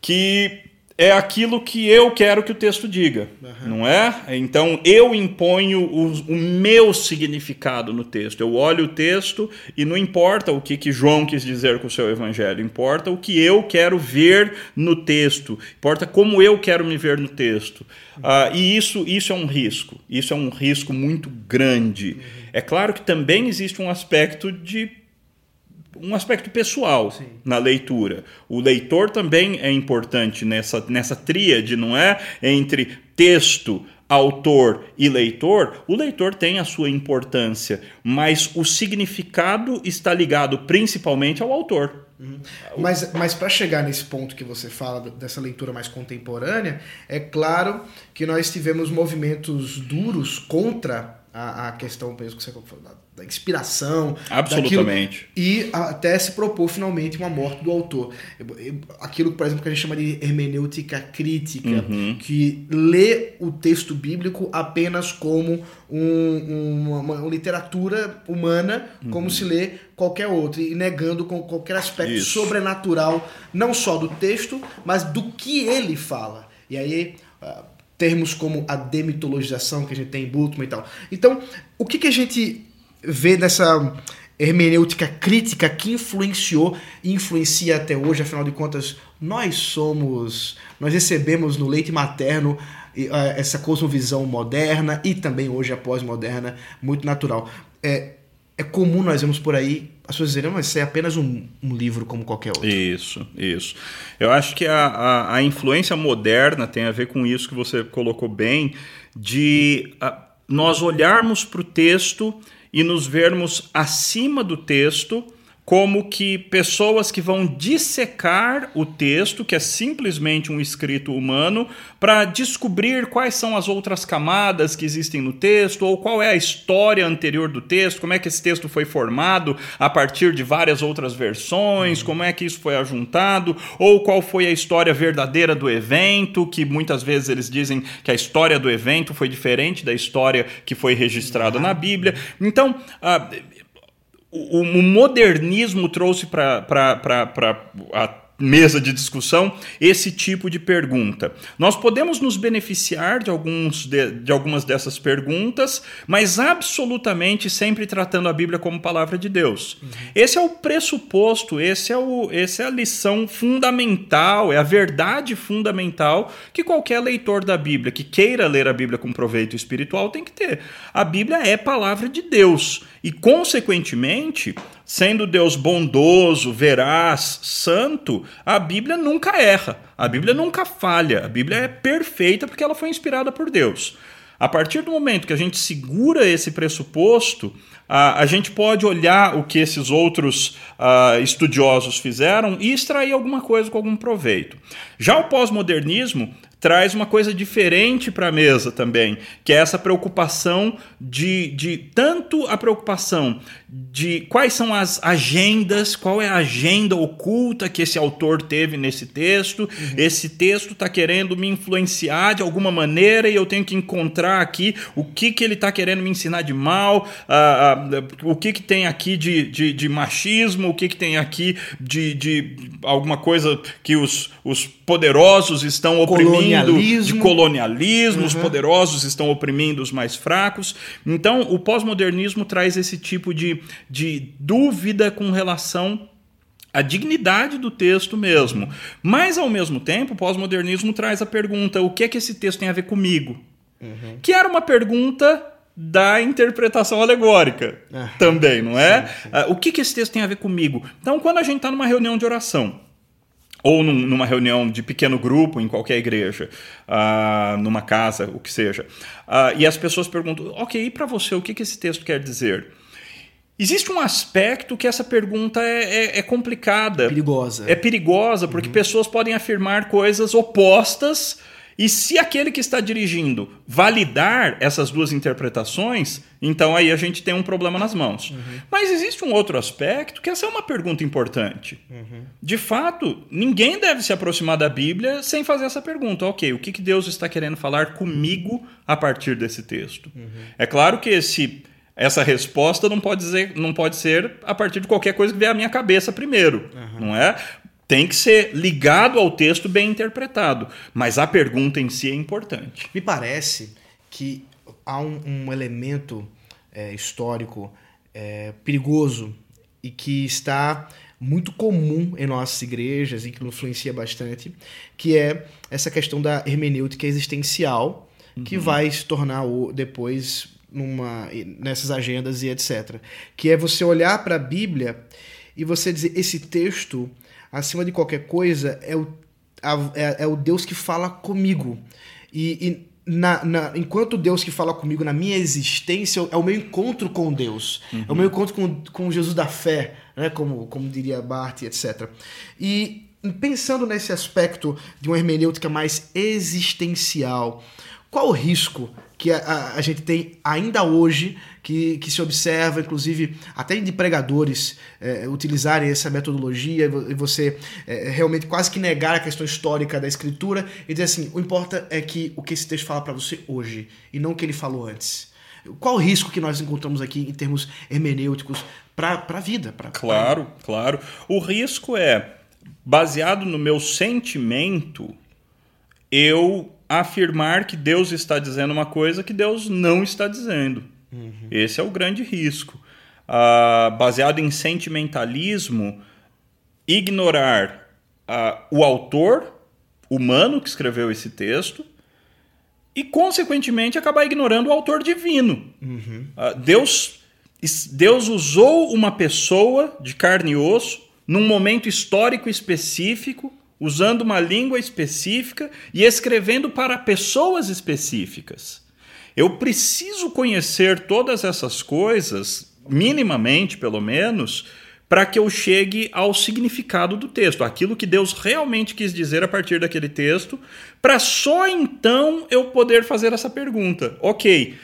que é aquilo que eu quero que o texto diga, uhum. não é? Então eu imponho o, o, meu significado no texto. Eu olho o texto e não importa o que, que João quis dizer com o seu evangelho, importa o que eu quero ver no texto, importa como eu quero me ver no texto. Uh, e isso, isso é um risco, isso é um risco muito grande. Uhum. É claro que também existe um aspecto de um aspecto pessoal Sim. na leitura. O leitor também é importante nessa, nessa tríade, não é? Entre texto, autor e leitor, o leitor tem a sua importância, mas o significado está ligado principalmente ao autor. Uhum. Mas, mas para chegar nesse ponto que você fala dessa leitura mais contemporânea, é claro que nós tivemos movimentos duros contra a, a questão mesmo que você falou, da, da inspiração. Absolutamente. Daquilo, e até se propor finalmente uma morte do autor. Aquilo, por exemplo, que a gente chama de hermenêutica crítica, uhum. que lê o texto bíblico apenas como um, uma, uma, literatura humana, uhum. como se lê qualquer outra, e negando com qualquer aspecto Isso. sobrenatural, não só do texto, mas do que ele fala. E aí ah, termos como a demitologização que a gente tem em Bultmann e tal. Então, o que, que a gente vê nessa hermenêutica crítica que influenciou e influencia até hoje, afinal de contas, nós somos, nós recebemos no leite materno essa cosmovisão moderna e também hoje a pós-moderna muito natural. É, é comum nós vemos por aí as pessoas dizerem, mas isso é apenas um, um, livro como qualquer outro. Isso, isso. Eu acho que a, a, a, influência moderna tem a ver com isso que você colocou bem, de a, nós olharmos para o texto e nos vermos acima do texto como que pessoas que vão dissecar o texto, que é simplesmente um escrito humano, para descobrir quais são as outras camadas que existem no texto, ou qual é a história anterior do texto, como é que esse texto foi formado a partir de várias outras versões, como é que isso foi ajuntado, ou qual foi a história verdadeira do evento, que muitas vezes eles dizem que a história do evento foi diferente da história que foi registrada na Bíblia. Então, uh, o, o modernismo trouxe para mesa de discussão esse tipo de pergunta. Nós podemos nos beneficiar de, alguns de, de, algumas dessas perguntas, mas absolutamente sempre tratando a Bíblia como palavra de Deus. Uhum. Esse é o pressuposto, esse é, o, esse é a lição fundamental, é a verdade fundamental que qualquer leitor da Bíblia que queira ler a Bíblia com proveito espiritual tem que ter. A Bíblia é palavra de Deus e, consequentemente, sendo Deus bondoso, veraz, santo, a Bíblia nunca erra, a Bíblia nunca falha, a Bíblia é perfeita porque ela foi inspirada por Deus. A partir do momento que a gente segura esse pressuposto, a, a gente pode olhar o que esses outros uh, estudiosos fizeram e extrair alguma coisa com algum proveito. Já o pós-modernismo traz uma coisa diferente para a mesa também, que é essa preocupação de, de tanto a preocupação de quais são as agendas, qual é a agenda oculta que esse autor teve nesse texto. Uhum. Esse texto está querendo me influenciar de alguma maneira e eu tenho que encontrar aqui o que, que ele está querendo me ensinar de mal, uh, uh, o que, que tem aqui de, de, de machismo, o que, que tem aqui de, de alguma coisa que os, os poderosos estão oprimindo, de colonialismo, uhum. os poderosos estão oprimindo os mais fracos. Então, o pós-modernismo traz esse tipo de, de dúvida com relação à dignidade do texto mesmo. Mas, ao mesmo tempo, o pós-modernismo traz a pergunta: o que é que esse texto tem a ver comigo? Uhum. Que era uma pergunta da interpretação alegórica ah, também, não é? Sim, sim. Uh, o que, que esse texto tem a ver comigo? Então, quando a gente está numa reunião de oração, ou num, numa reunião de pequeno grupo em qualquer igreja, uh, numa casa, o que seja, uh, e as pessoas perguntam, ok, e para você, o que, que esse texto quer dizer? Existe um aspecto que essa pergunta é, é, é complicada. Perigosa. É perigosa, porque uhum. pessoas podem afirmar coisas opostas e se aquele que está dirigindo validar essas duas interpretações, então aí a gente tem um problema nas mãos. Uhum. Mas existe um outro aspecto que essa é uma pergunta importante. Uhum. De fato, ninguém deve se aproximar da Bíblia sem fazer essa pergunta. Ok, o que, que Deus está querendo falar comigo a partir desse texto? Uhum. É claro que esse essa resposta não pode, dizer, não pode ser a partir de qualquer coisa que vier à minha cabeça primeiro, uhum. não é? Tem que ser ligado ao texto bem interpretado, mas a pergunta em si é importante. Me parece que há um, um elemento é, histórico é, perigoso e que está muito comum em nossas igrejas e que influencia bastante, que é essa questão da hermenêutica existencial, uhum. que vai se tornar depois numa, nessas agendas e etc. Que é você olhar para a Bíblia e você dizer esse texto acima de qualquer coisa, é o, a, é, é, o Deus que fala comigo. E, e na, na, enquanto Deus que fala comigo na minha existência, é o meu encontro com Deus. Uhum. É o meu encontro com, com Jesus da fé, né? como, como diria Barth, etc. E pensando nesse aspecto de uma hermenêutica mais existencial, qual o risco que a, a, a, gente tem ainda hoje, que, que se observa, inclusive, até de pregadores é, utilizarem essa metodologia e você é, realmente quase que negar a questão histórica da escritura e dizer assim: o importa é que o que esse texto fala para você hoje e não o que ele falou antes. Qual o risco que nós encontramos aqui em termos hermenêuticos para a vida? Pra, claro, pra... claro. O risco é, baseado no meu sentimento, eu afirmar que Deus está dizendo uma coisa que Deus não está dizendo. Uhum. Esse é o grande risco. Uh, baseado em sentimentalismo, ignorar uh, o autor humano que escreveu esse texto e, consequentemente, acabar ignorando o autor divino. Uhum. Uh, Deus, Deus usou uma pessoa de carne e osso num momento histórico específico usando uma língua específica e escrevendo para pessoas específicas. Eu preciso conhecer todas essas coisas, minimamente pelo menos, para que eu chegue ao significado do texto, aquilo que Deus realmente quis dizer a partir daquele texto, para só então eu poder fazer essa pergunta. Ok,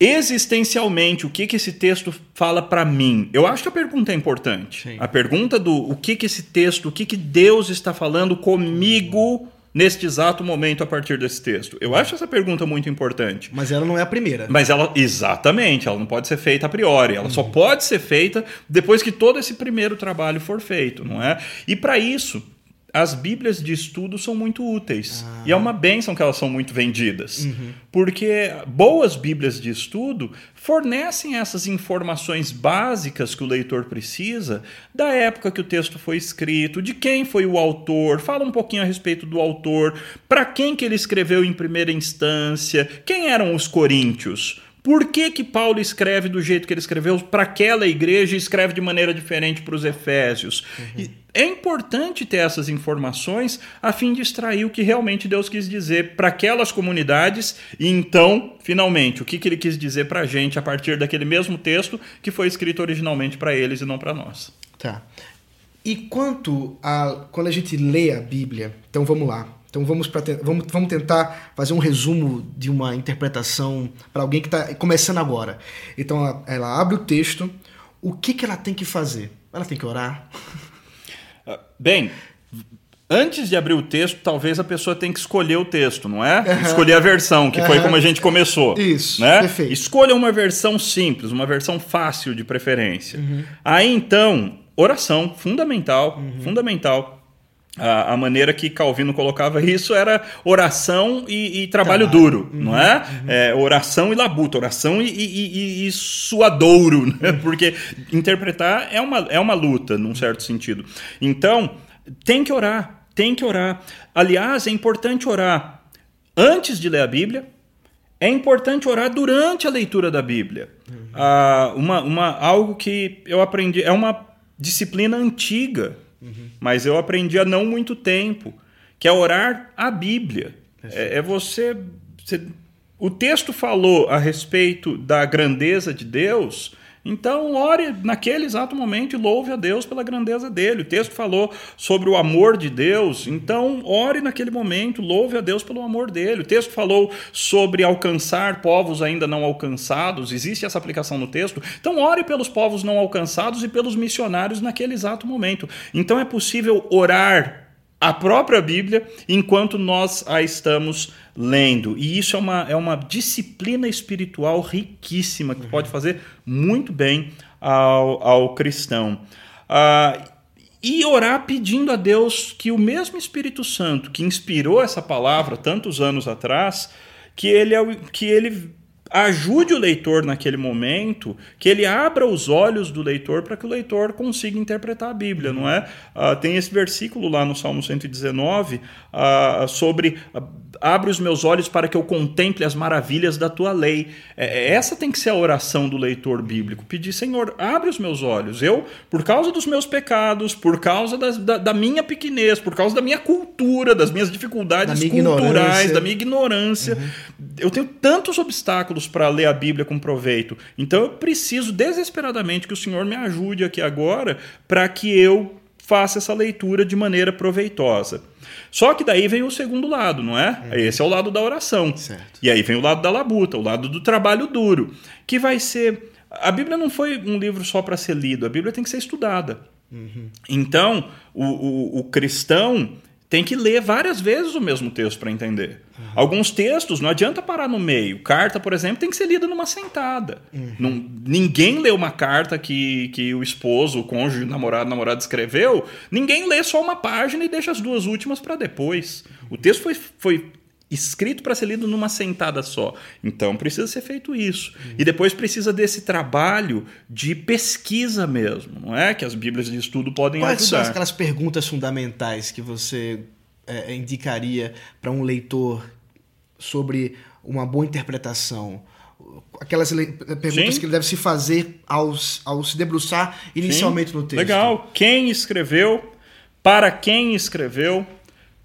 existencialmente, o que, que esse texto fala para mim? Eu acho que a pergunta é importante. Sim. A pergunta do o que, que esse texto, o que, que Deus está falando comigo neste exato momento a partir desse texto? Eu acho essa pergunta muito importante. Mas ela não é a primeira. Mas ela, exatamente, ela não pode ser feita a priori. Ela uhum. só pode ser feita depois que todo esse primeiro trabalho for feito, não é? E para isso, as Bíblias de estudo são muito úteis. Ah. E é uma benção que elas são muito vendidas. Uhum. Porque boas Bíblias de estudo fornecem essas informações básicas que o leitor precisa da época que o texto foi escrito, de quem foi o autor, fala um pouquinho a respeito do autor, para quem que ele escreveu em primeira instância, quem eram os coríntios. Por que, que Paulo escreve do jeito que ele escreveu para aquela igreja e escreve de maneira diferente para os Efésios? Uhum. É importante ter essas informações a fim de extrair o que realmente Deus quis dizer para aquelas comunidades e então, finalmente, o que, que ele quis dizer para a gente a partir daquele mesmo texto que foi escrito originalmente para eles e não para nós. Tá. E quanto a. Quando a gente lê a Bíblia, então vamos lá. Então vamos, pra, vamos, vamos tentar fazer um resumo de uma interpretação para alguém que está começando agora. Então ela, ela, abre o texto. O que, que ela tem que fazer? Ela tem que orar? Bem, antes de abrir o texto, talvez a pessoa tenha que escolher o texto, não é? Uhum. Escolher a versão, que uhum. foi como a gente começou. Isso, né? perfeito. Escolha uma versão simples, uma versão fácil de preferência. Uhum. Aí então, oração, fundamental, uhum. fundamental a, a, maneira que Calvino colocava isso era oração e, e trabalho, duro, uhum, não é? Uhum. é? Oração e labuta, oração e, e, e suadouro, né? Uhum. porque interpretar é uma, é uma luta, num certo sentido. Então, tem que orar, tem que orar. Aliás, é importante orar antes de ler a Bíblia, é importante orar durante a leitura da Bíblia. Uhum. Ah, uma, uma, algo que eu aprendi, é uma disciplina antiga Uhum. Mas eu aprendi há não muito tempo, que é orar a Bíblia. É, é você, você. O texto falou a respeito da grandeza de Deus então, ore naquele exato momento e louve a Deus pela grandeza dele. O texto falou sobre o amor de Deus, então ore naquele momento, louve a Deus pelo amor dele. O texto falou sobre alcançar povos ainda não alcançados, existe essa aplicação no texto. Então, ore pelos povos não alcançados e pelos missionários naquele exato momento. Então, é possível orar a própria Bíblia enquanto nós a estamos lendo. E isso é uma, é uma disciplina espiritual riquíssima que uhum. pode fazer muito bem ao, ao cristão. Uh, e orar pedindo a Deus que o mesmo Espírito Santo que inspirou essa palavra tantos anos atrás, que ele, é que ele ajude o leitor naquele momento, que ele abra os olhos do leitor para que o leitor consiga interpretar a Bíblia, não é? Uh, tem esse versículo lá no Salmo 119 uh, sobre uh, abre os meus olhos para que eu contemple as maravilhas da tua lei. É, é, essa tem que ser a oração do leitor bíblico. Pedir, Senhor, abre os meus olhos. Eu, por causa dos meus pecados, por causa das, da, da, minha pequenez, por causa da minha cultura, das minhas dificuldades da minha culturais, ignorância. da minha ignorância, uhum. eu tenho tantos obstáculos para ler a Bíblia com proveito. Então eu preciso desesperadamente que o Senhor me ajude aqui agora para que eu faça essa leitura de maneira proveitosa. Só que daí vem o segundo lado, não é? Uhum. Esse é o lado da oração. Certo. E aí vem o lado da labuta, o lado do trabalho duro, que vai ser. A Bíblia não foi um livro só para ser lido, a Bíblia tem que ser estudada. Uhum. Então, o, o, o cristão tem que ler várias vezes o mesmo texto para entender. Uhum. Alguns textos não adianta parar no meio. Carta, por exemplo, tem que ser lida numa sentada. Uhum. Não, ninguém lê uma carta que, que o esposo, o cônjuge, o namorado, namorado escreveu. Ninguém lê só uma página e deixa as duas últimas para depois. O texto foi, foi escrito para ser lido numa sentada só. Então precisa ser feito isso. Uhum. E depois precisa desse trabalho de pesquisa mesmo, não é? Que as Bíblias de estudo podem Quais ajudar. Quais são aquelas perguntas fundamentais que você é, indicaria para um leitor sobre uma boa interpretação? Aquelas perguntas Sim. que ele deve se fazer ao, ao se debruçar inicialmente Sim. no texto. Legal. Quem escreveu? Para quem escreveu?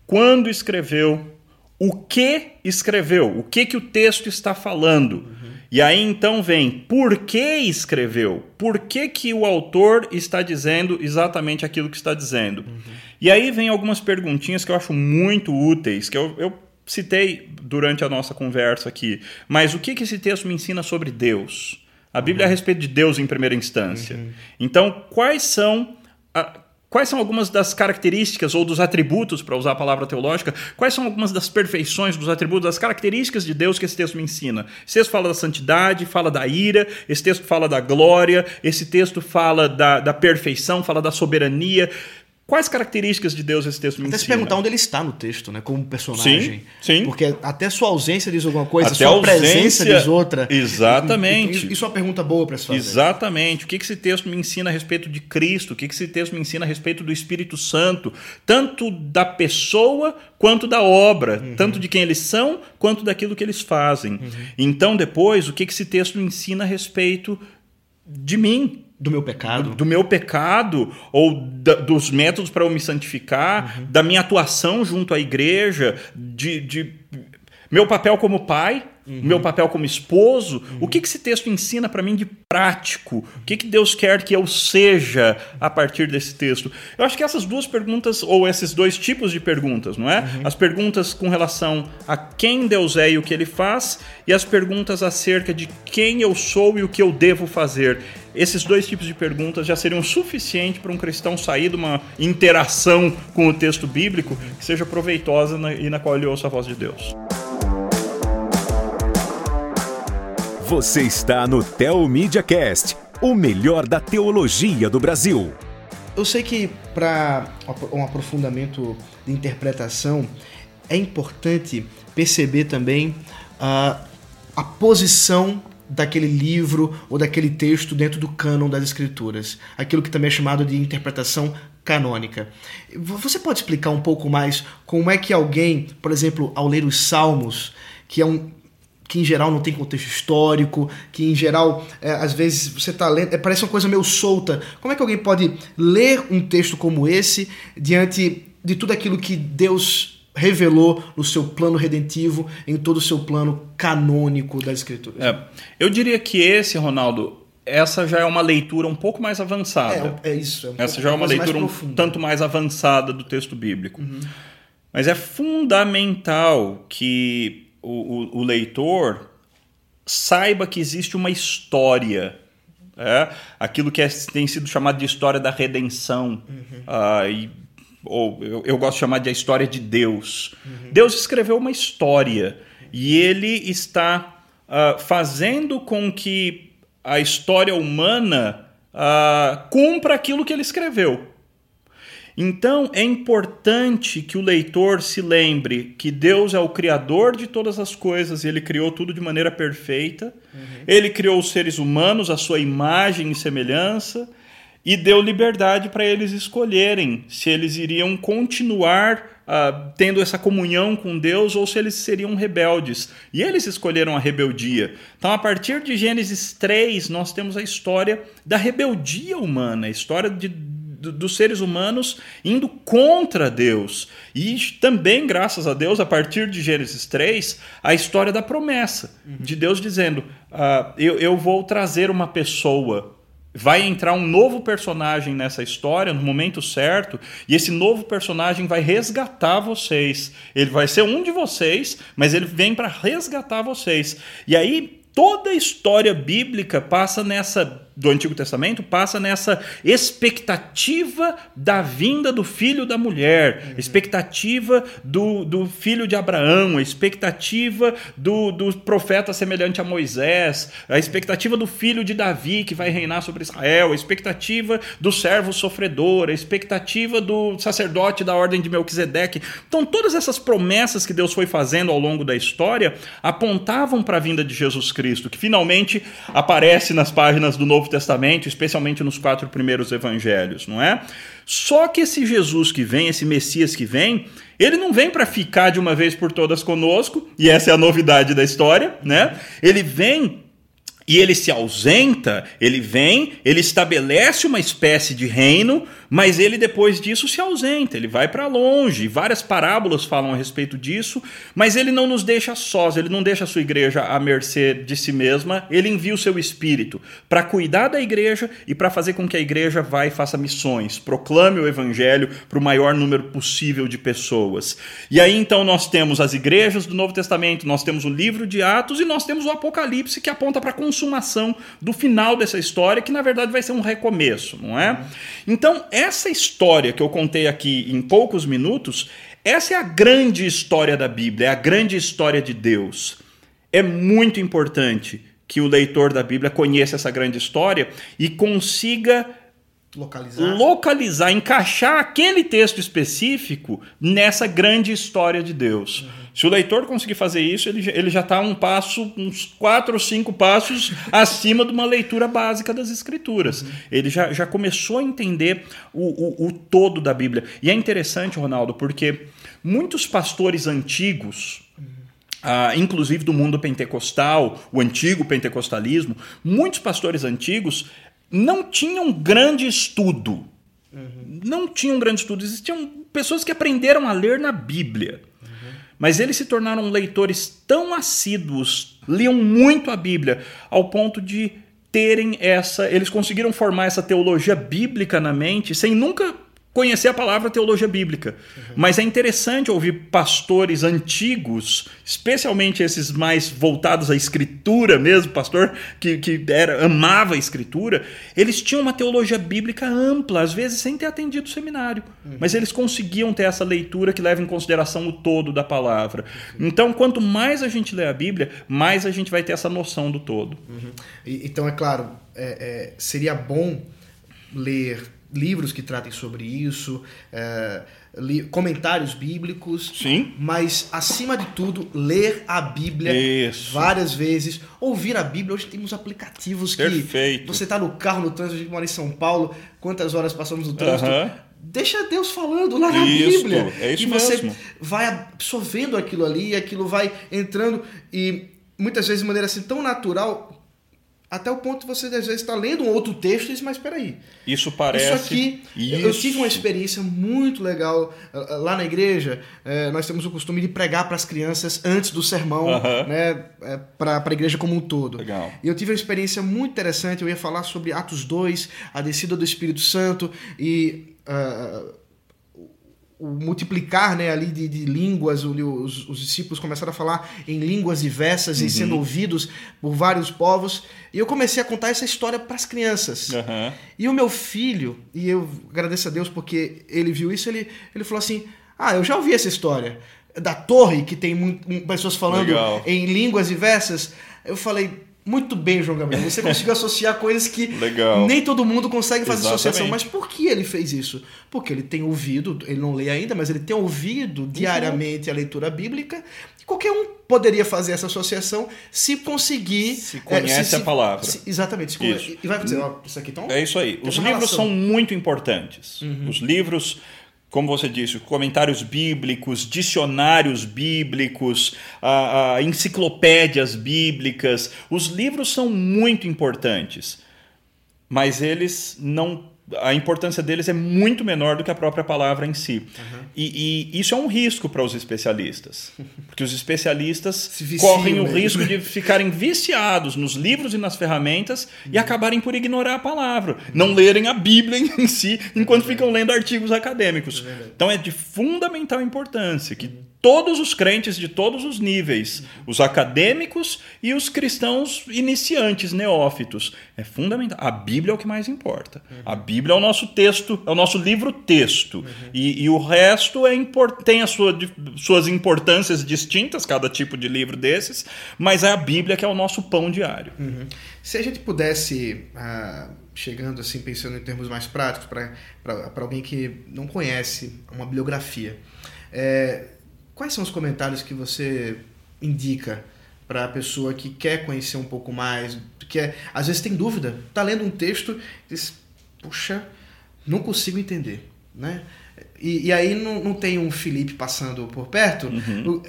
Quando escreveu? O que escreveu, o que, que o texto está falando. Uhum. E aí então vem por que escreveu, por que, que o autor está dizendo exatamente aquilo que está dizendo. Uhum. E aí vem algumas perguntinhas que eu acho muito úteis, que eu, eu citei durante a nossa conversa aqui. Mas o que, que esse texto me ensina sobre Deus? A Bíblia uhum. é a uhum. respeito de Deus em primeira instância. Uhum. Então, quais são. A, Quais são algumas das características ou dos atributos, para usar a palavra teológica, quais são algumas das perfeições, dos atributos, das características de Deus que esse texto me ensina? Esse texto fala da santidade, fala da ira, esse texto fala da glória, esse texto fala da, da perfeição, fala da soberania. Quais características de Deus esse texto me até ensina? se perguntar onde ele está no texto, né? Como personagem. Sim, sim. Porque até sua ausência diz alguma coisa, até sua ausência, presença diz outra. Exatamente. Isso é uma pergunta boa para se fazer. Exatamente. O que esse texto me ensina a respeito de Cristo? O que esse texto me ensina a respeito do Espírito Santo? Tanto da pessoa quanto da obra. Uhum. Tanto de quem eles são, quanto daquilo que eles fazem. Uhum. Então, depois, o que esse texto me ensina a respeito de mim, do meu pecado. Do, do meu pecado, ou da, dos métodos para eu me santificar, uhum. da minha atuação junto à igreja, de, de meu papel como pai, uhum. meu papel como esposo, uhum. o que, que esse texto ensina para mim de prático? O que, que Deus quer que eu seja a partir desse texto? Eu acho que essas duas perguntas, ou esses dois tipos de perguntas, não é? Uhum. As perguntas com relação a quem Deus é e o que ele faz, e as perguntas acerca de quem eu sou e o que eu devo fazer. Esses dois tipos de perguntas já seriam suficientes para um cristão sair de uma interação com o texto bíblico que seja proveitosa e na qual ele ouça a voz de Deus. Você está no Theo Media Cast, o melhor da teologia do Brasil. Eu sei que para um aprofundamento de interpretação é importante perceber também uh, a posição daquele livro ou daquele texto dentro do cânon das escrituras, aquilo que também é chamado de interpretação canônica. Você pode explicar um pouco mais como é que alguém, por exemplo, ao ler os Salmos, que é um que em geral não tem contexto histórico, que em geral, é, às vezes você está lendo, é, parece uma coisa meio solta. Como é que alguém pode ler um texto como esse diante de tudo aquilo que Deus revelou no seu plano redentivo, em todo o seu plano canônico das Escrituras. É, eu diria que esse, Ronaldo, essa já é uma leitura um pouco mais avançada. É, é isso. É um essa já é uma leitura mais um tanto mais avançada do texto bíblico. Uhum. Mas é fundamental que o, o, o leitor saiba que existe uma história é, aquilo que é, tem sido chamado de história da redenção. Uhum. Uh, e ou eu, eu, gosto de chamar de a história de Deus. Uhum. Deus escreveu uma história e ele está uh, fazendo com que a história humana uh, cumpra aquilo que ele escreveu. Então é importante que o leitor se lembre que Deus é o criador de todas as coisas e ele criou tudo de maneira perfeita. Uhum. Ele criou os seres humanos à sua imagem e semelhança e deu liberdade para eles escolherem se eles iriam continuar uh, tendo essa comunhão com Deus ou se eles seriam rebeldes. E eles escolheram a rebeldia. Então, a partir de Gênesis 3, nós temos a história da rebeldia humana, a história de, dos seres humanos indo contra Deus. E também, graças a Deus, a partir de Gênesis 3, a história da promessa, uhum. de Deus dizendo: uh, eu, eu vou trazer uma pessoa vai entrar um novo personagem nessa história no momento certo, e esse novo personagem vai resgatar vocês. Ele vai ser um de vocês, mas ele vem para resgatar vocês. E aí toda a história bíblica passa nessa do Antigo Testamento passa nessa expectativa da vinda do filho da mulher, uhum. expectativa do, do filho de Abraão, a expectativa do, do profeta semelhante a Moisés, a expectativa do filho de Davi que vai reinar sobre Israel, a expectativa do servo sofredor, a expectativa do sacerdote da ordem de Melquisedeque. Então, todas essas promessas que Deus foi fazendo ao longo da história apontavam para a vinda de Jesus Cristo, que finalmente aparece nas páginas do Novo Novo Testamento, especialmente nos quatro primeiros evangelhos, não é? Só que esse Jesus que vem, esse Messias que vem, ele não vem para ficar de uma vez por todas conosco, e essa é a novidade da história, né? Ele vem e ele se ausenta, ele vem, ele estabelece uma espécie de reino, mas ele depois disso se ausenta, ele vai para longe. Várias parábolas falam a respeito disso, mas ele não nos deixa sós, ele não deixa a sua igreja à mercê de si mesma, ele envia o seu espírito para cuidar da igreja e para fazer com que a igreja vá e faça missões, proclame o evangelho para o maior número possível de pessoas. E aí então nós temos as igrejas do Novo Testamento, nós temos o livro de Atos e nós temos o Apocalipse que aponta para consumação do final dessa história, que na verdade vai ser um recomeço, não é? Então, essa história que eu contei aqui em poucos minutos, essa é a grande história da Bíblia, é a grande história de Deus. É muito importante que o leitor da Bíblia conheça essa grande história e consiga localizar, localizar encaixar aquele texto específico nessa grande história de Deus. Uhum. Se o leitor conseguir fazer isso, ele, ele já está um passo, uns quatro ou cinco passos acima de uma leitura básica das Escrituras. Uhum. Ele já, já começou a entender o, o, o todo da Bíblia. E é interessante, Ronaldo, porque muitos pastores antigos, Uh, inclusive do mundo pentecostal, o antigo pentecostalismo, muitos pastores antigos não tinham grande estudo. Uhum. Não tinham grande estudo. Existiam pessoas que aprenderam a ler na Bíblia. Mas eles se tornaram leitores tão assíduos, liam muito a Bíblia, ao ponto de terem essa. Eles conseguiram formar essa teologia bíblica na mente sem nunca conhecer a palavra teologia bíblica. Uhum. Mas é interessante ouvir pastores antigos, especialmente esses mais voltados à escritura mesmo, pastor que, que era, amava a escritura, eles tinham uma teologia bíblica ampla, às vezes sem ter atendido o seminário. Uhum. Mas eles conseguiam ter essa leitura que leva em consideração o todo da palavra. Uhum. Então, quanto mais a gente lê a Bíblia, mais a gente vai ter essa noção do todo. Uhum. E, então, é claro, é, é, seria bom ler livros que tratem sobre isso, é, li, comentários bíblicos. Sim. Mas, acima de tudo, ler a Bíblia isso. várias vezes. Ouvir a Bíblia. Hoje temos aplicativos Perfeito. que você está no carro, no trânsito, a gente mora em São Paulo. Quantas horas passamos no trânsito? Deixa Deus falando lá na isso, Bíblia. É isso e você mesmo. vai absorvendo aquilo ali, aquilo vai entrando. E muitas vezes de maneira assim tão natural até o ponto de você, às vezes, estar tá lendo um outro texto e diz, mas peraí. Isso parece. Isso aqui. Isso. Eu tive uma experiência muito legal lá na igreja. É, nós temos o costume de pregar para as crianças antes do sermão, uh -huh. né? Para a igreja como um todo. Legal. E eu tive uma experiência muito interessante. Eu ia falar sobre Atos 2, a descida do Espírito Santo e. Uh, o multiplicar né, ali de, de línguas, os, os, discípulos começaram a falar em línguas diversas uhum. e sendo ouvidos por vários povos. E eu comecei a contar essa história para as crianças. Uhum. E o meu filho, e eu agradeço a Deus porque ele viu isso, ele, ele falou assim: Ah, eu já ouvi essa história da torre que tem muito, pessoas falando Legal. em línguas diversas. Eu falei, muito bem, João Gabriel. Você conseguiu associar coisas que Legal. nem todo mundo consegue fazer Exatamente. associação. Mas por que ele fez isso? Porque ele tem ouvido, ele não lê ainda, mas ele tem ouvido diariamente a leitura bíblica. Qualquer um poderia fazer essa associação se conseguir. Se conhece é, se, a palavra. Se, exatamente. Se isso. E vai dizer, ó, isso aqui então. É isso aí. Os livros relação. são muito importantes. Uhum. Os livros como você disse, comentários bíblicos, dicionários bíblicos, enciclopédias bíblicas. Os livros são muito importantes, mas eles não a importância deles é muito menor do que a própria palavra em si. Uhum. E, e, isso é um risco para os especialistas. Porque os especialistas viciam, correm o né? risco de ficarem viciados nos livros e nas ferramentas Uhum. e acabarem por ignorar a palavra. Não lerem a Bíblia em si enquanto ficam lendo artigos acadêmicos. É então é de fundamental importância que todos os crentes de todos os níveis, os acadêmicos e os cristãos iniciantes, neófitos. É fundamental. A Bíblia é o que mais importa. A Bíblia é o nosso texto, é o nosso livro-texto. E, e o resto é import, tem as sua, suas importâncias distintas, cada tipo de livro desses, mas é a Bíblia que é o nosso pão diário. Uhum. Se a gente pudesse, ah, chegando assim, pensando em termos mais práticos, para alguém que não conhece uma bibliografia, é, quais são os comentários que você indica para a pessoa que quer conhecer um pouco mais, que é, às vezes tem dúvida, está lendo um texto diz, puxa, não consigo entender, né? E, e aí não, não tem um Felipe passando por perto. Uhum.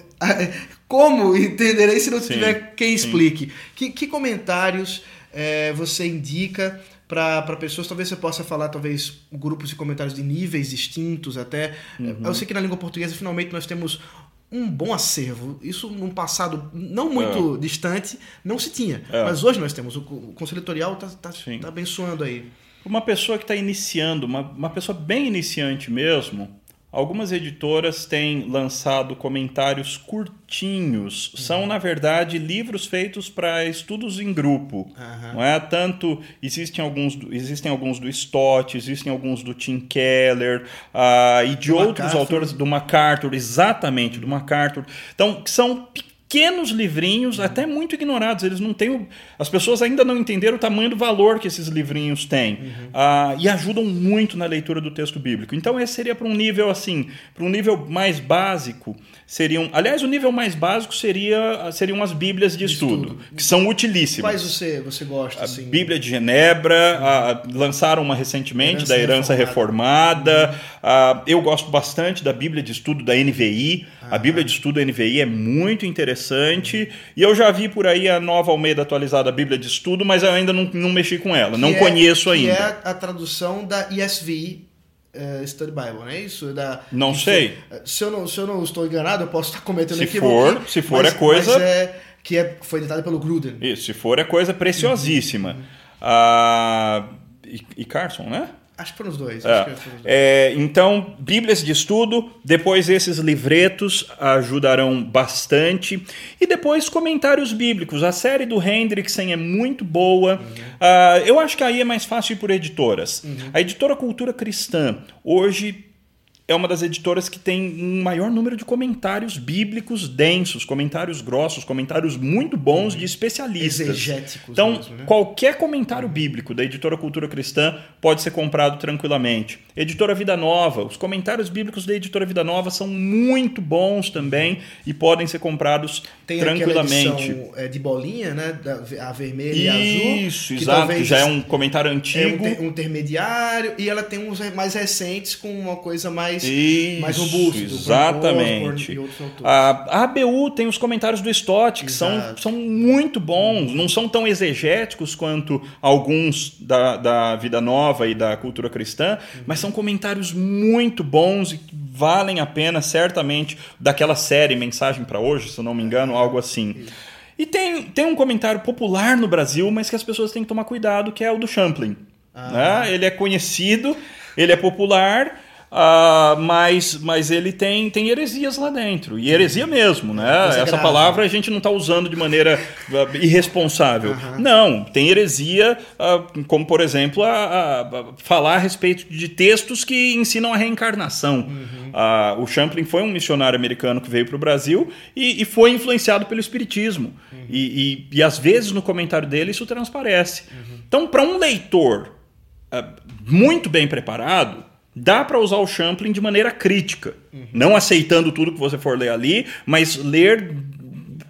Como entenderei se não Sim, tiver quem explique? Que, que comentários é, você indica para pessoas? Talvez você possa falar, talvez, grupos de comentários de níveis distintos até. Uhum. Eu sei que na língua portuguesa, finalmente, nós temos um bom acervo. Isso num passado não muito É. distante não se tinha. É. Mas hoje nós temos. O, Conselho Editorial está tá, Sim. tá abençoando aí. Uma pessoa que está iniciando, uma, uma pessoa bem iniciante mesmo, algumas editoras têm lançado comentários curtinhos. São, na verdade, livros feitos para estudos em grupo. Aham. Não é tanto. Existem alguns, do- existem alguns do Stott, existem alguns do Tim Keller ah, e de Do outros MacArthur. autores do MacArthur, exatamente, do MacArthur. Então, são pequenos livrinhos, até muito ignorados. Eles não têm. o- As pessoas ainda não entenderam o tamanho do valor que esses livrinhos têm. Ah, e ajudam muito na leitura do texto bíblico. Então, esse seria para um nível assim, para um nível mais básico. Seriam, aliás, o nível mais básico seria, seriam as Bíblias de estudo, estudo. que são utilíssimas. Quais você, você gosta? A assim? Bíblia de Genebra, a- lançaram uma recentemente Herança da Herança Reformada. Reformada. Ah, eu gosto bastante da Bíblia de Estudo da NVI. A Bíblia de Estudo da NVI é muito interessante. E eu já vi por aí a nova Almeida atualizada, a Bíblia de Estudo, mas eu ainda não, não mexi com ela. Não é- conheço que ainda. é a tradução da ESV. uh, Study Bible, não é isso? Da, não sei. Se, eu não, se eu não estou enganado, eu posso estar cometendo se equívoco. Se for mas, é coisa. Mas é, que é, foi editada pelo Gruden. Isso, se for é coisa preciosíssima. Uhum. Ah, e, e Carson, né? Acho que foram os dois. É. Foram os dois. É, então, Bíblias de estudo, depois esses livretos ajudarão bastante. E depois comentários bíblicos. A série do Hendrickson é muito boa. Uhum. Uh, eu acho que aí é mais fácil ir por editoras. Uhum. A editora Cultura Cristã, hoje é uma das editoras que tem um maior número de comentários bíblicos densos, comentários grossos, comentários muito bons de especialistas. Exegéticos então, mesmo, né? qualquer comentário bíblico da editora Cultura Cristã pode ser comprado tranquilamente. Editora Vida Nova, os comentários bíblicos da editora Vida Nova são muito bons também e podem ser comprados tem tranquilamente. Edição, é, de bolinha, né? a vermelha Isso, e azul. Isso, exato, que já é um comentário antigo. É um, ter, um intermediário e ela tem uns mais recentes com uma coisa mais mais, Isso, mais robusto. Exatamente. A, a ABU tem os comentários do Stott, que são, são muito bons, não são tão exegéticos quanto alguns da, da Vida Nova e da Cultura Cristã, uhum. mas são comentários muito bons e que valem a pena, certamente, daquela série Mensagem para Hoje, se eu não me engano, algo assim. Isso. E tem, tem um comentário popular no Brasil, mas que as pessoas têm que tomar cuidado, que é o do Champlin. Ah. Né? Ele é conhecido, ele é popular, Uh, mas, mas ele tem, tem heresias lá dentro. E heresia mesmo, né? Essa grave. palavra a gente não está usando de maneira uh, irresponsável. Uhum. Não, tem heresia, uh, como por exemplo, a, a, falar a respeito de textos que ensinam a reencarnação. Uhum. o Champlin foi um missionário americano que veio para o Brasil e, e, foi influenciado pelo Espiritismo. Uhum. E, e, e, às vezes no comentário dele isso transparece. Uhum. Então, para um leitor muito bem preparado, dá para usar o Champlin de maneira crítica, uhum. não aceitando tudo que você for ler ali, mas ler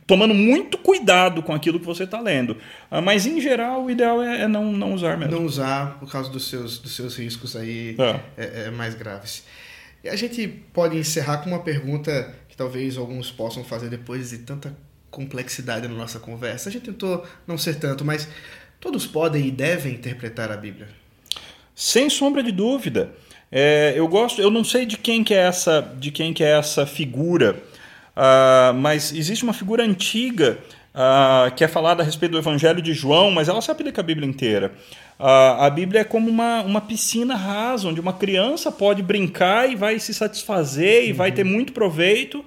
tomando muito cuidado com aquilo que você está lendo. Ah, mas em geral o ideal é, é, não, não usar mesmo. Não usar por causa dos seus, dos seus riscos aí é. É, é mais graves. E a gente pode encerrar com uma pergunta que talvez alguns possam fazer depois de tanta complexidade na nossa conversa. A gente tentou não ser tanto, mas todos podem e devem interpretar a Bíblia. Sem sombra de dúvida. É, eu gosto, eu não sei de quem que é essa, de quem que é essa figura, uh, mas existe uma figura antiga uh, que é falada a respeito do Evangelho de João, mas ela se aplica a Bíblia inteira. Uh, a Bíblia é como uma, uma piscina rasa, onde uma criança pode brincar e vai se satisfazer e uhum. vai ter muito proveito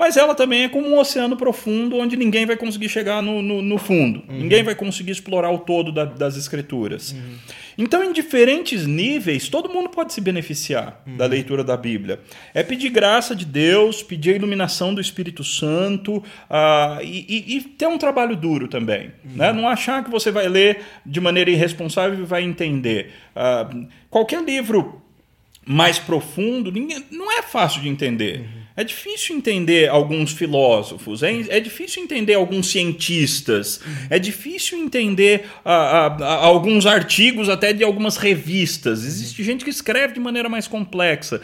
mas ela também é como um oceano profundo onde ninguém vai conseguir chegar no, no, no fundo. Uhum. Ninguém vai conseguir explorar o todo da, das escrituras. Uhum. Então, em diferentes níveis, todo mundo pode se beneficiar uhum. da leitura da Bíblia. É pedir graça de Deus, pedir a iluminação do Espírito Santo uh, e, e, e, ter um trabalho duro também. Né? Não achar que você vai ler de maneira irresponsável e vai entender. Uh, qualquer livro mais profundo ninguém, não é fácil de entender. É difícil entender alguns filósofos, é, é difícil entender alguns cientistas, é difícil entender a, a, a, alguns artigos até de algumas revistas. Existe gente que escreve de maneira mais complexa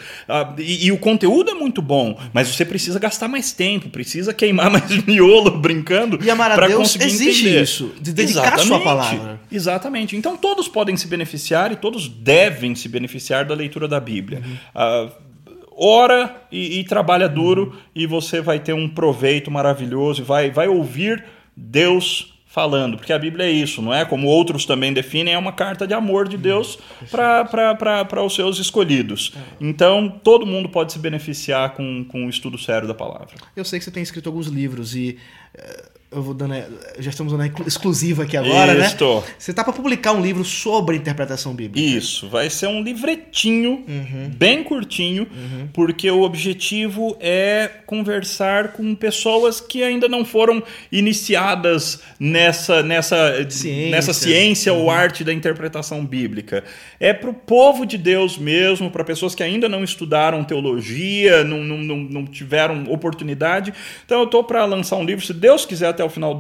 e, e, o conteúdo é muito bom, mas você precisa gastar mais tempo, precisa queimar mais miolo brincando para conseguir existe entender. isso, de dedicar Exatamente. sua palavra. Exatamente. Então todos podem se beneficiar e todos devem se beneficiar da leitura da Bíblia. Uhum. Uh, ora e, e trabalha duro e você vai ter um proveito maravilhoso e vai, vai ouvir Deus falando, porque a Bíblia é isso, não é? Como outros também definem, é uma carta de amor de Deus para os seus escolhidos. Então, todo mundo pode se beneficiar com, com o estudo sério da palavra. Eu sei que você tem escrito alguns livros e eh, eu vou dando, já estamos dando exclusiva aqui agora, né? Estou. Você tá para publicar um livro sobre interpretação bíblica. Isso, vai ser um livretinho, uhum. bem curtinho, uhum. porque o objetivo é conversar com pessoas que ainda não foram iniciadas nessa nessa ciência, nessa ciência uhum. ou arte da interpretação bíblica. É para o povo de Deus mesmo, para pessoas que ainda não estudaram teologia, não, não, não, não tiveram oportunidade. Então eu tô para lançar um livro, se Deus quiser até o final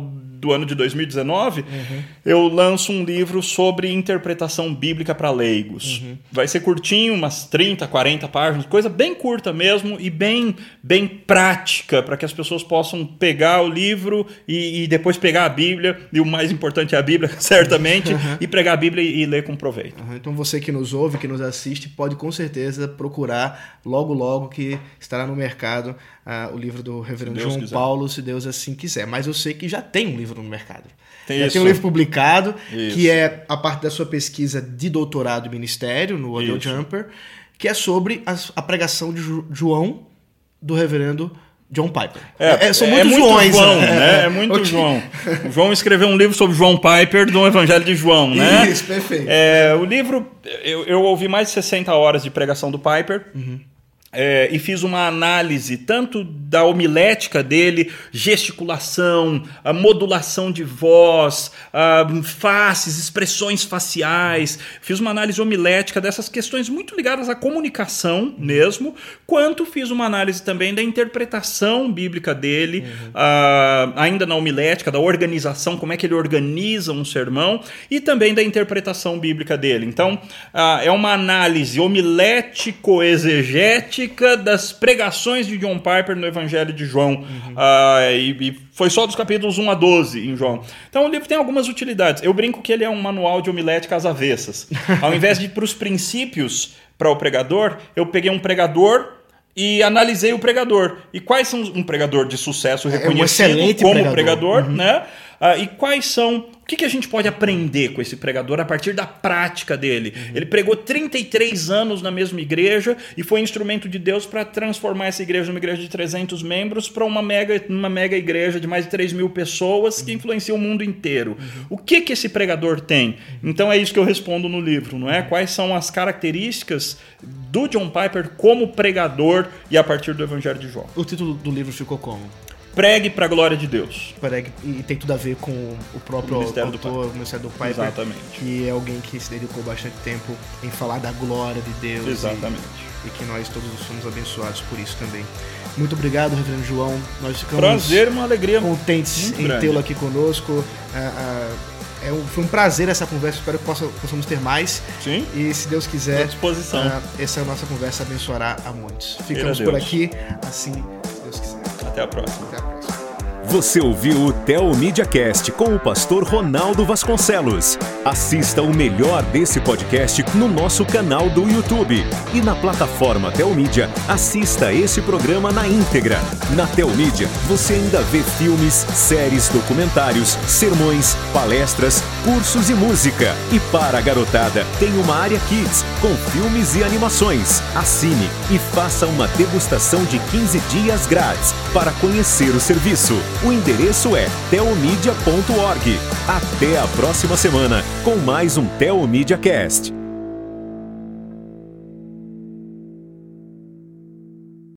do ano de 2019, uhum. eu lanço um livro sobre interpretação bíblica para leigos. Uhum. Vai ser curtinho, umas 30, 40 páginas, coisa bem curta mesmo e bem, bem prática para que as pessoas possam pegar o livro e, e, depois pegar a Bíblia, e o mais importante é a Bíblia, certamente, uhum. e pregar a Bíblia e, e ler com proveito. Então você que nos ouve, que nos assiste, pode com certeza procurar logo, logo que estará no mercado uh, o livro do Reverendo João quiser. Paulo, se Deus assim quiser. Mas eu sei que já tem um livro no mercado. Tem já isso. tem um livro publicado, isso. que é a parte da sua pesquisa de doutorado e ministério no Audio Jumper, que é sobre a, a pregação de João, do Reverendo John Piper. É, é, são muitos é muito Joões, João, né? né? É muito okay. João. O João escreveu um livro sobre João Piper do Evangelho de João, né? Isso, perfeito. É, o livro, eu, eu, ouvi mais de 60 horas de pregação do Piper. Uhum é, e fiz uma análise tanto da homilética dele, gesticulação, a modulação de voz, a faces, expressões faciais. Fiz uma análise homilética dessas questões muito ligadas à comunicação mesmo, quanto fiz uma análise também da interpretação bíblica dele, uhum. ainda na homilética, da organização, como é que ele organiza um sermão, e também da interpretação bíblica dele. Então, é uma análise homilético-exegética das pregações de John Piper no Evangelho de João. Uhum. Uh, e, e, foi só dos capítulos 1 a 12 em João. Então o livro tem algumas utilidades. Eu brinco que ele é um manual de homilética às avessas. Ao invés de ir para os princípios para o pregador, eu peguei um pregador e analisei o pregador. E quais são um pregador de sucesso reconhecido é um como pregador, pregador uhum. né? Uh, e quais são o que, que, a gente pode aprender com esse pregador a partir da prática dele? Uhum. Ele pregou 33 anos na mesma igreja e foi instrumento de Deus para transformar essa igreja numa igreja de 300 membros para uma mega, uma mega igreja de mais de 3 mil pessoas que uhum. influencia o mundo inteiro. Uhum. O que, que esse pregador tem? Então é isso que eu respondo no livro, não é? Quais são as características do John Piper como pregador e a partir do Evangelho de João? O título do livro ficou como? Pregue para a glória de Deus. Pregue, e tem tudo a ver com o próprio o ministério autor, do o ministério do Pai. Exatamente. Que é alguém que se dedicou bastante tempo em falar da glória de Deus. Exatamente. E, e que nós todos somos abençoados por isso também. Muito obrigado, Reverendo João. Nós ficamos Prazer, uma alegria contentes em tê-lo aqui conosco. é um, foi um prazer essa conversa, espero que possa, possamos ter mais. Sim. E se Deus quiser, à disposição. essa nossa conversa abençoará a muitos. Ficamos por aqui, assim. Até a próxima. Até a próxima. Você ouviu o Theo Media Cast com o pastor Ronaldo Vasconcelos. Assista o melhor desse podcast no nosso canal do YouTube. E na plataforma Telmídia, assista esse programa na íntegra. Na Telmídia, você ainda vê filmes, séries, documentários, sermões, palestras, cursos e música. E para a garotada, tem uma área Kids com filmes e animações. Assine e faça uma degustação de 15 dias grátis para conhecer o serviço. O endereço é teomedia.org. Até a próxima semana com mais um Teomedia Cast.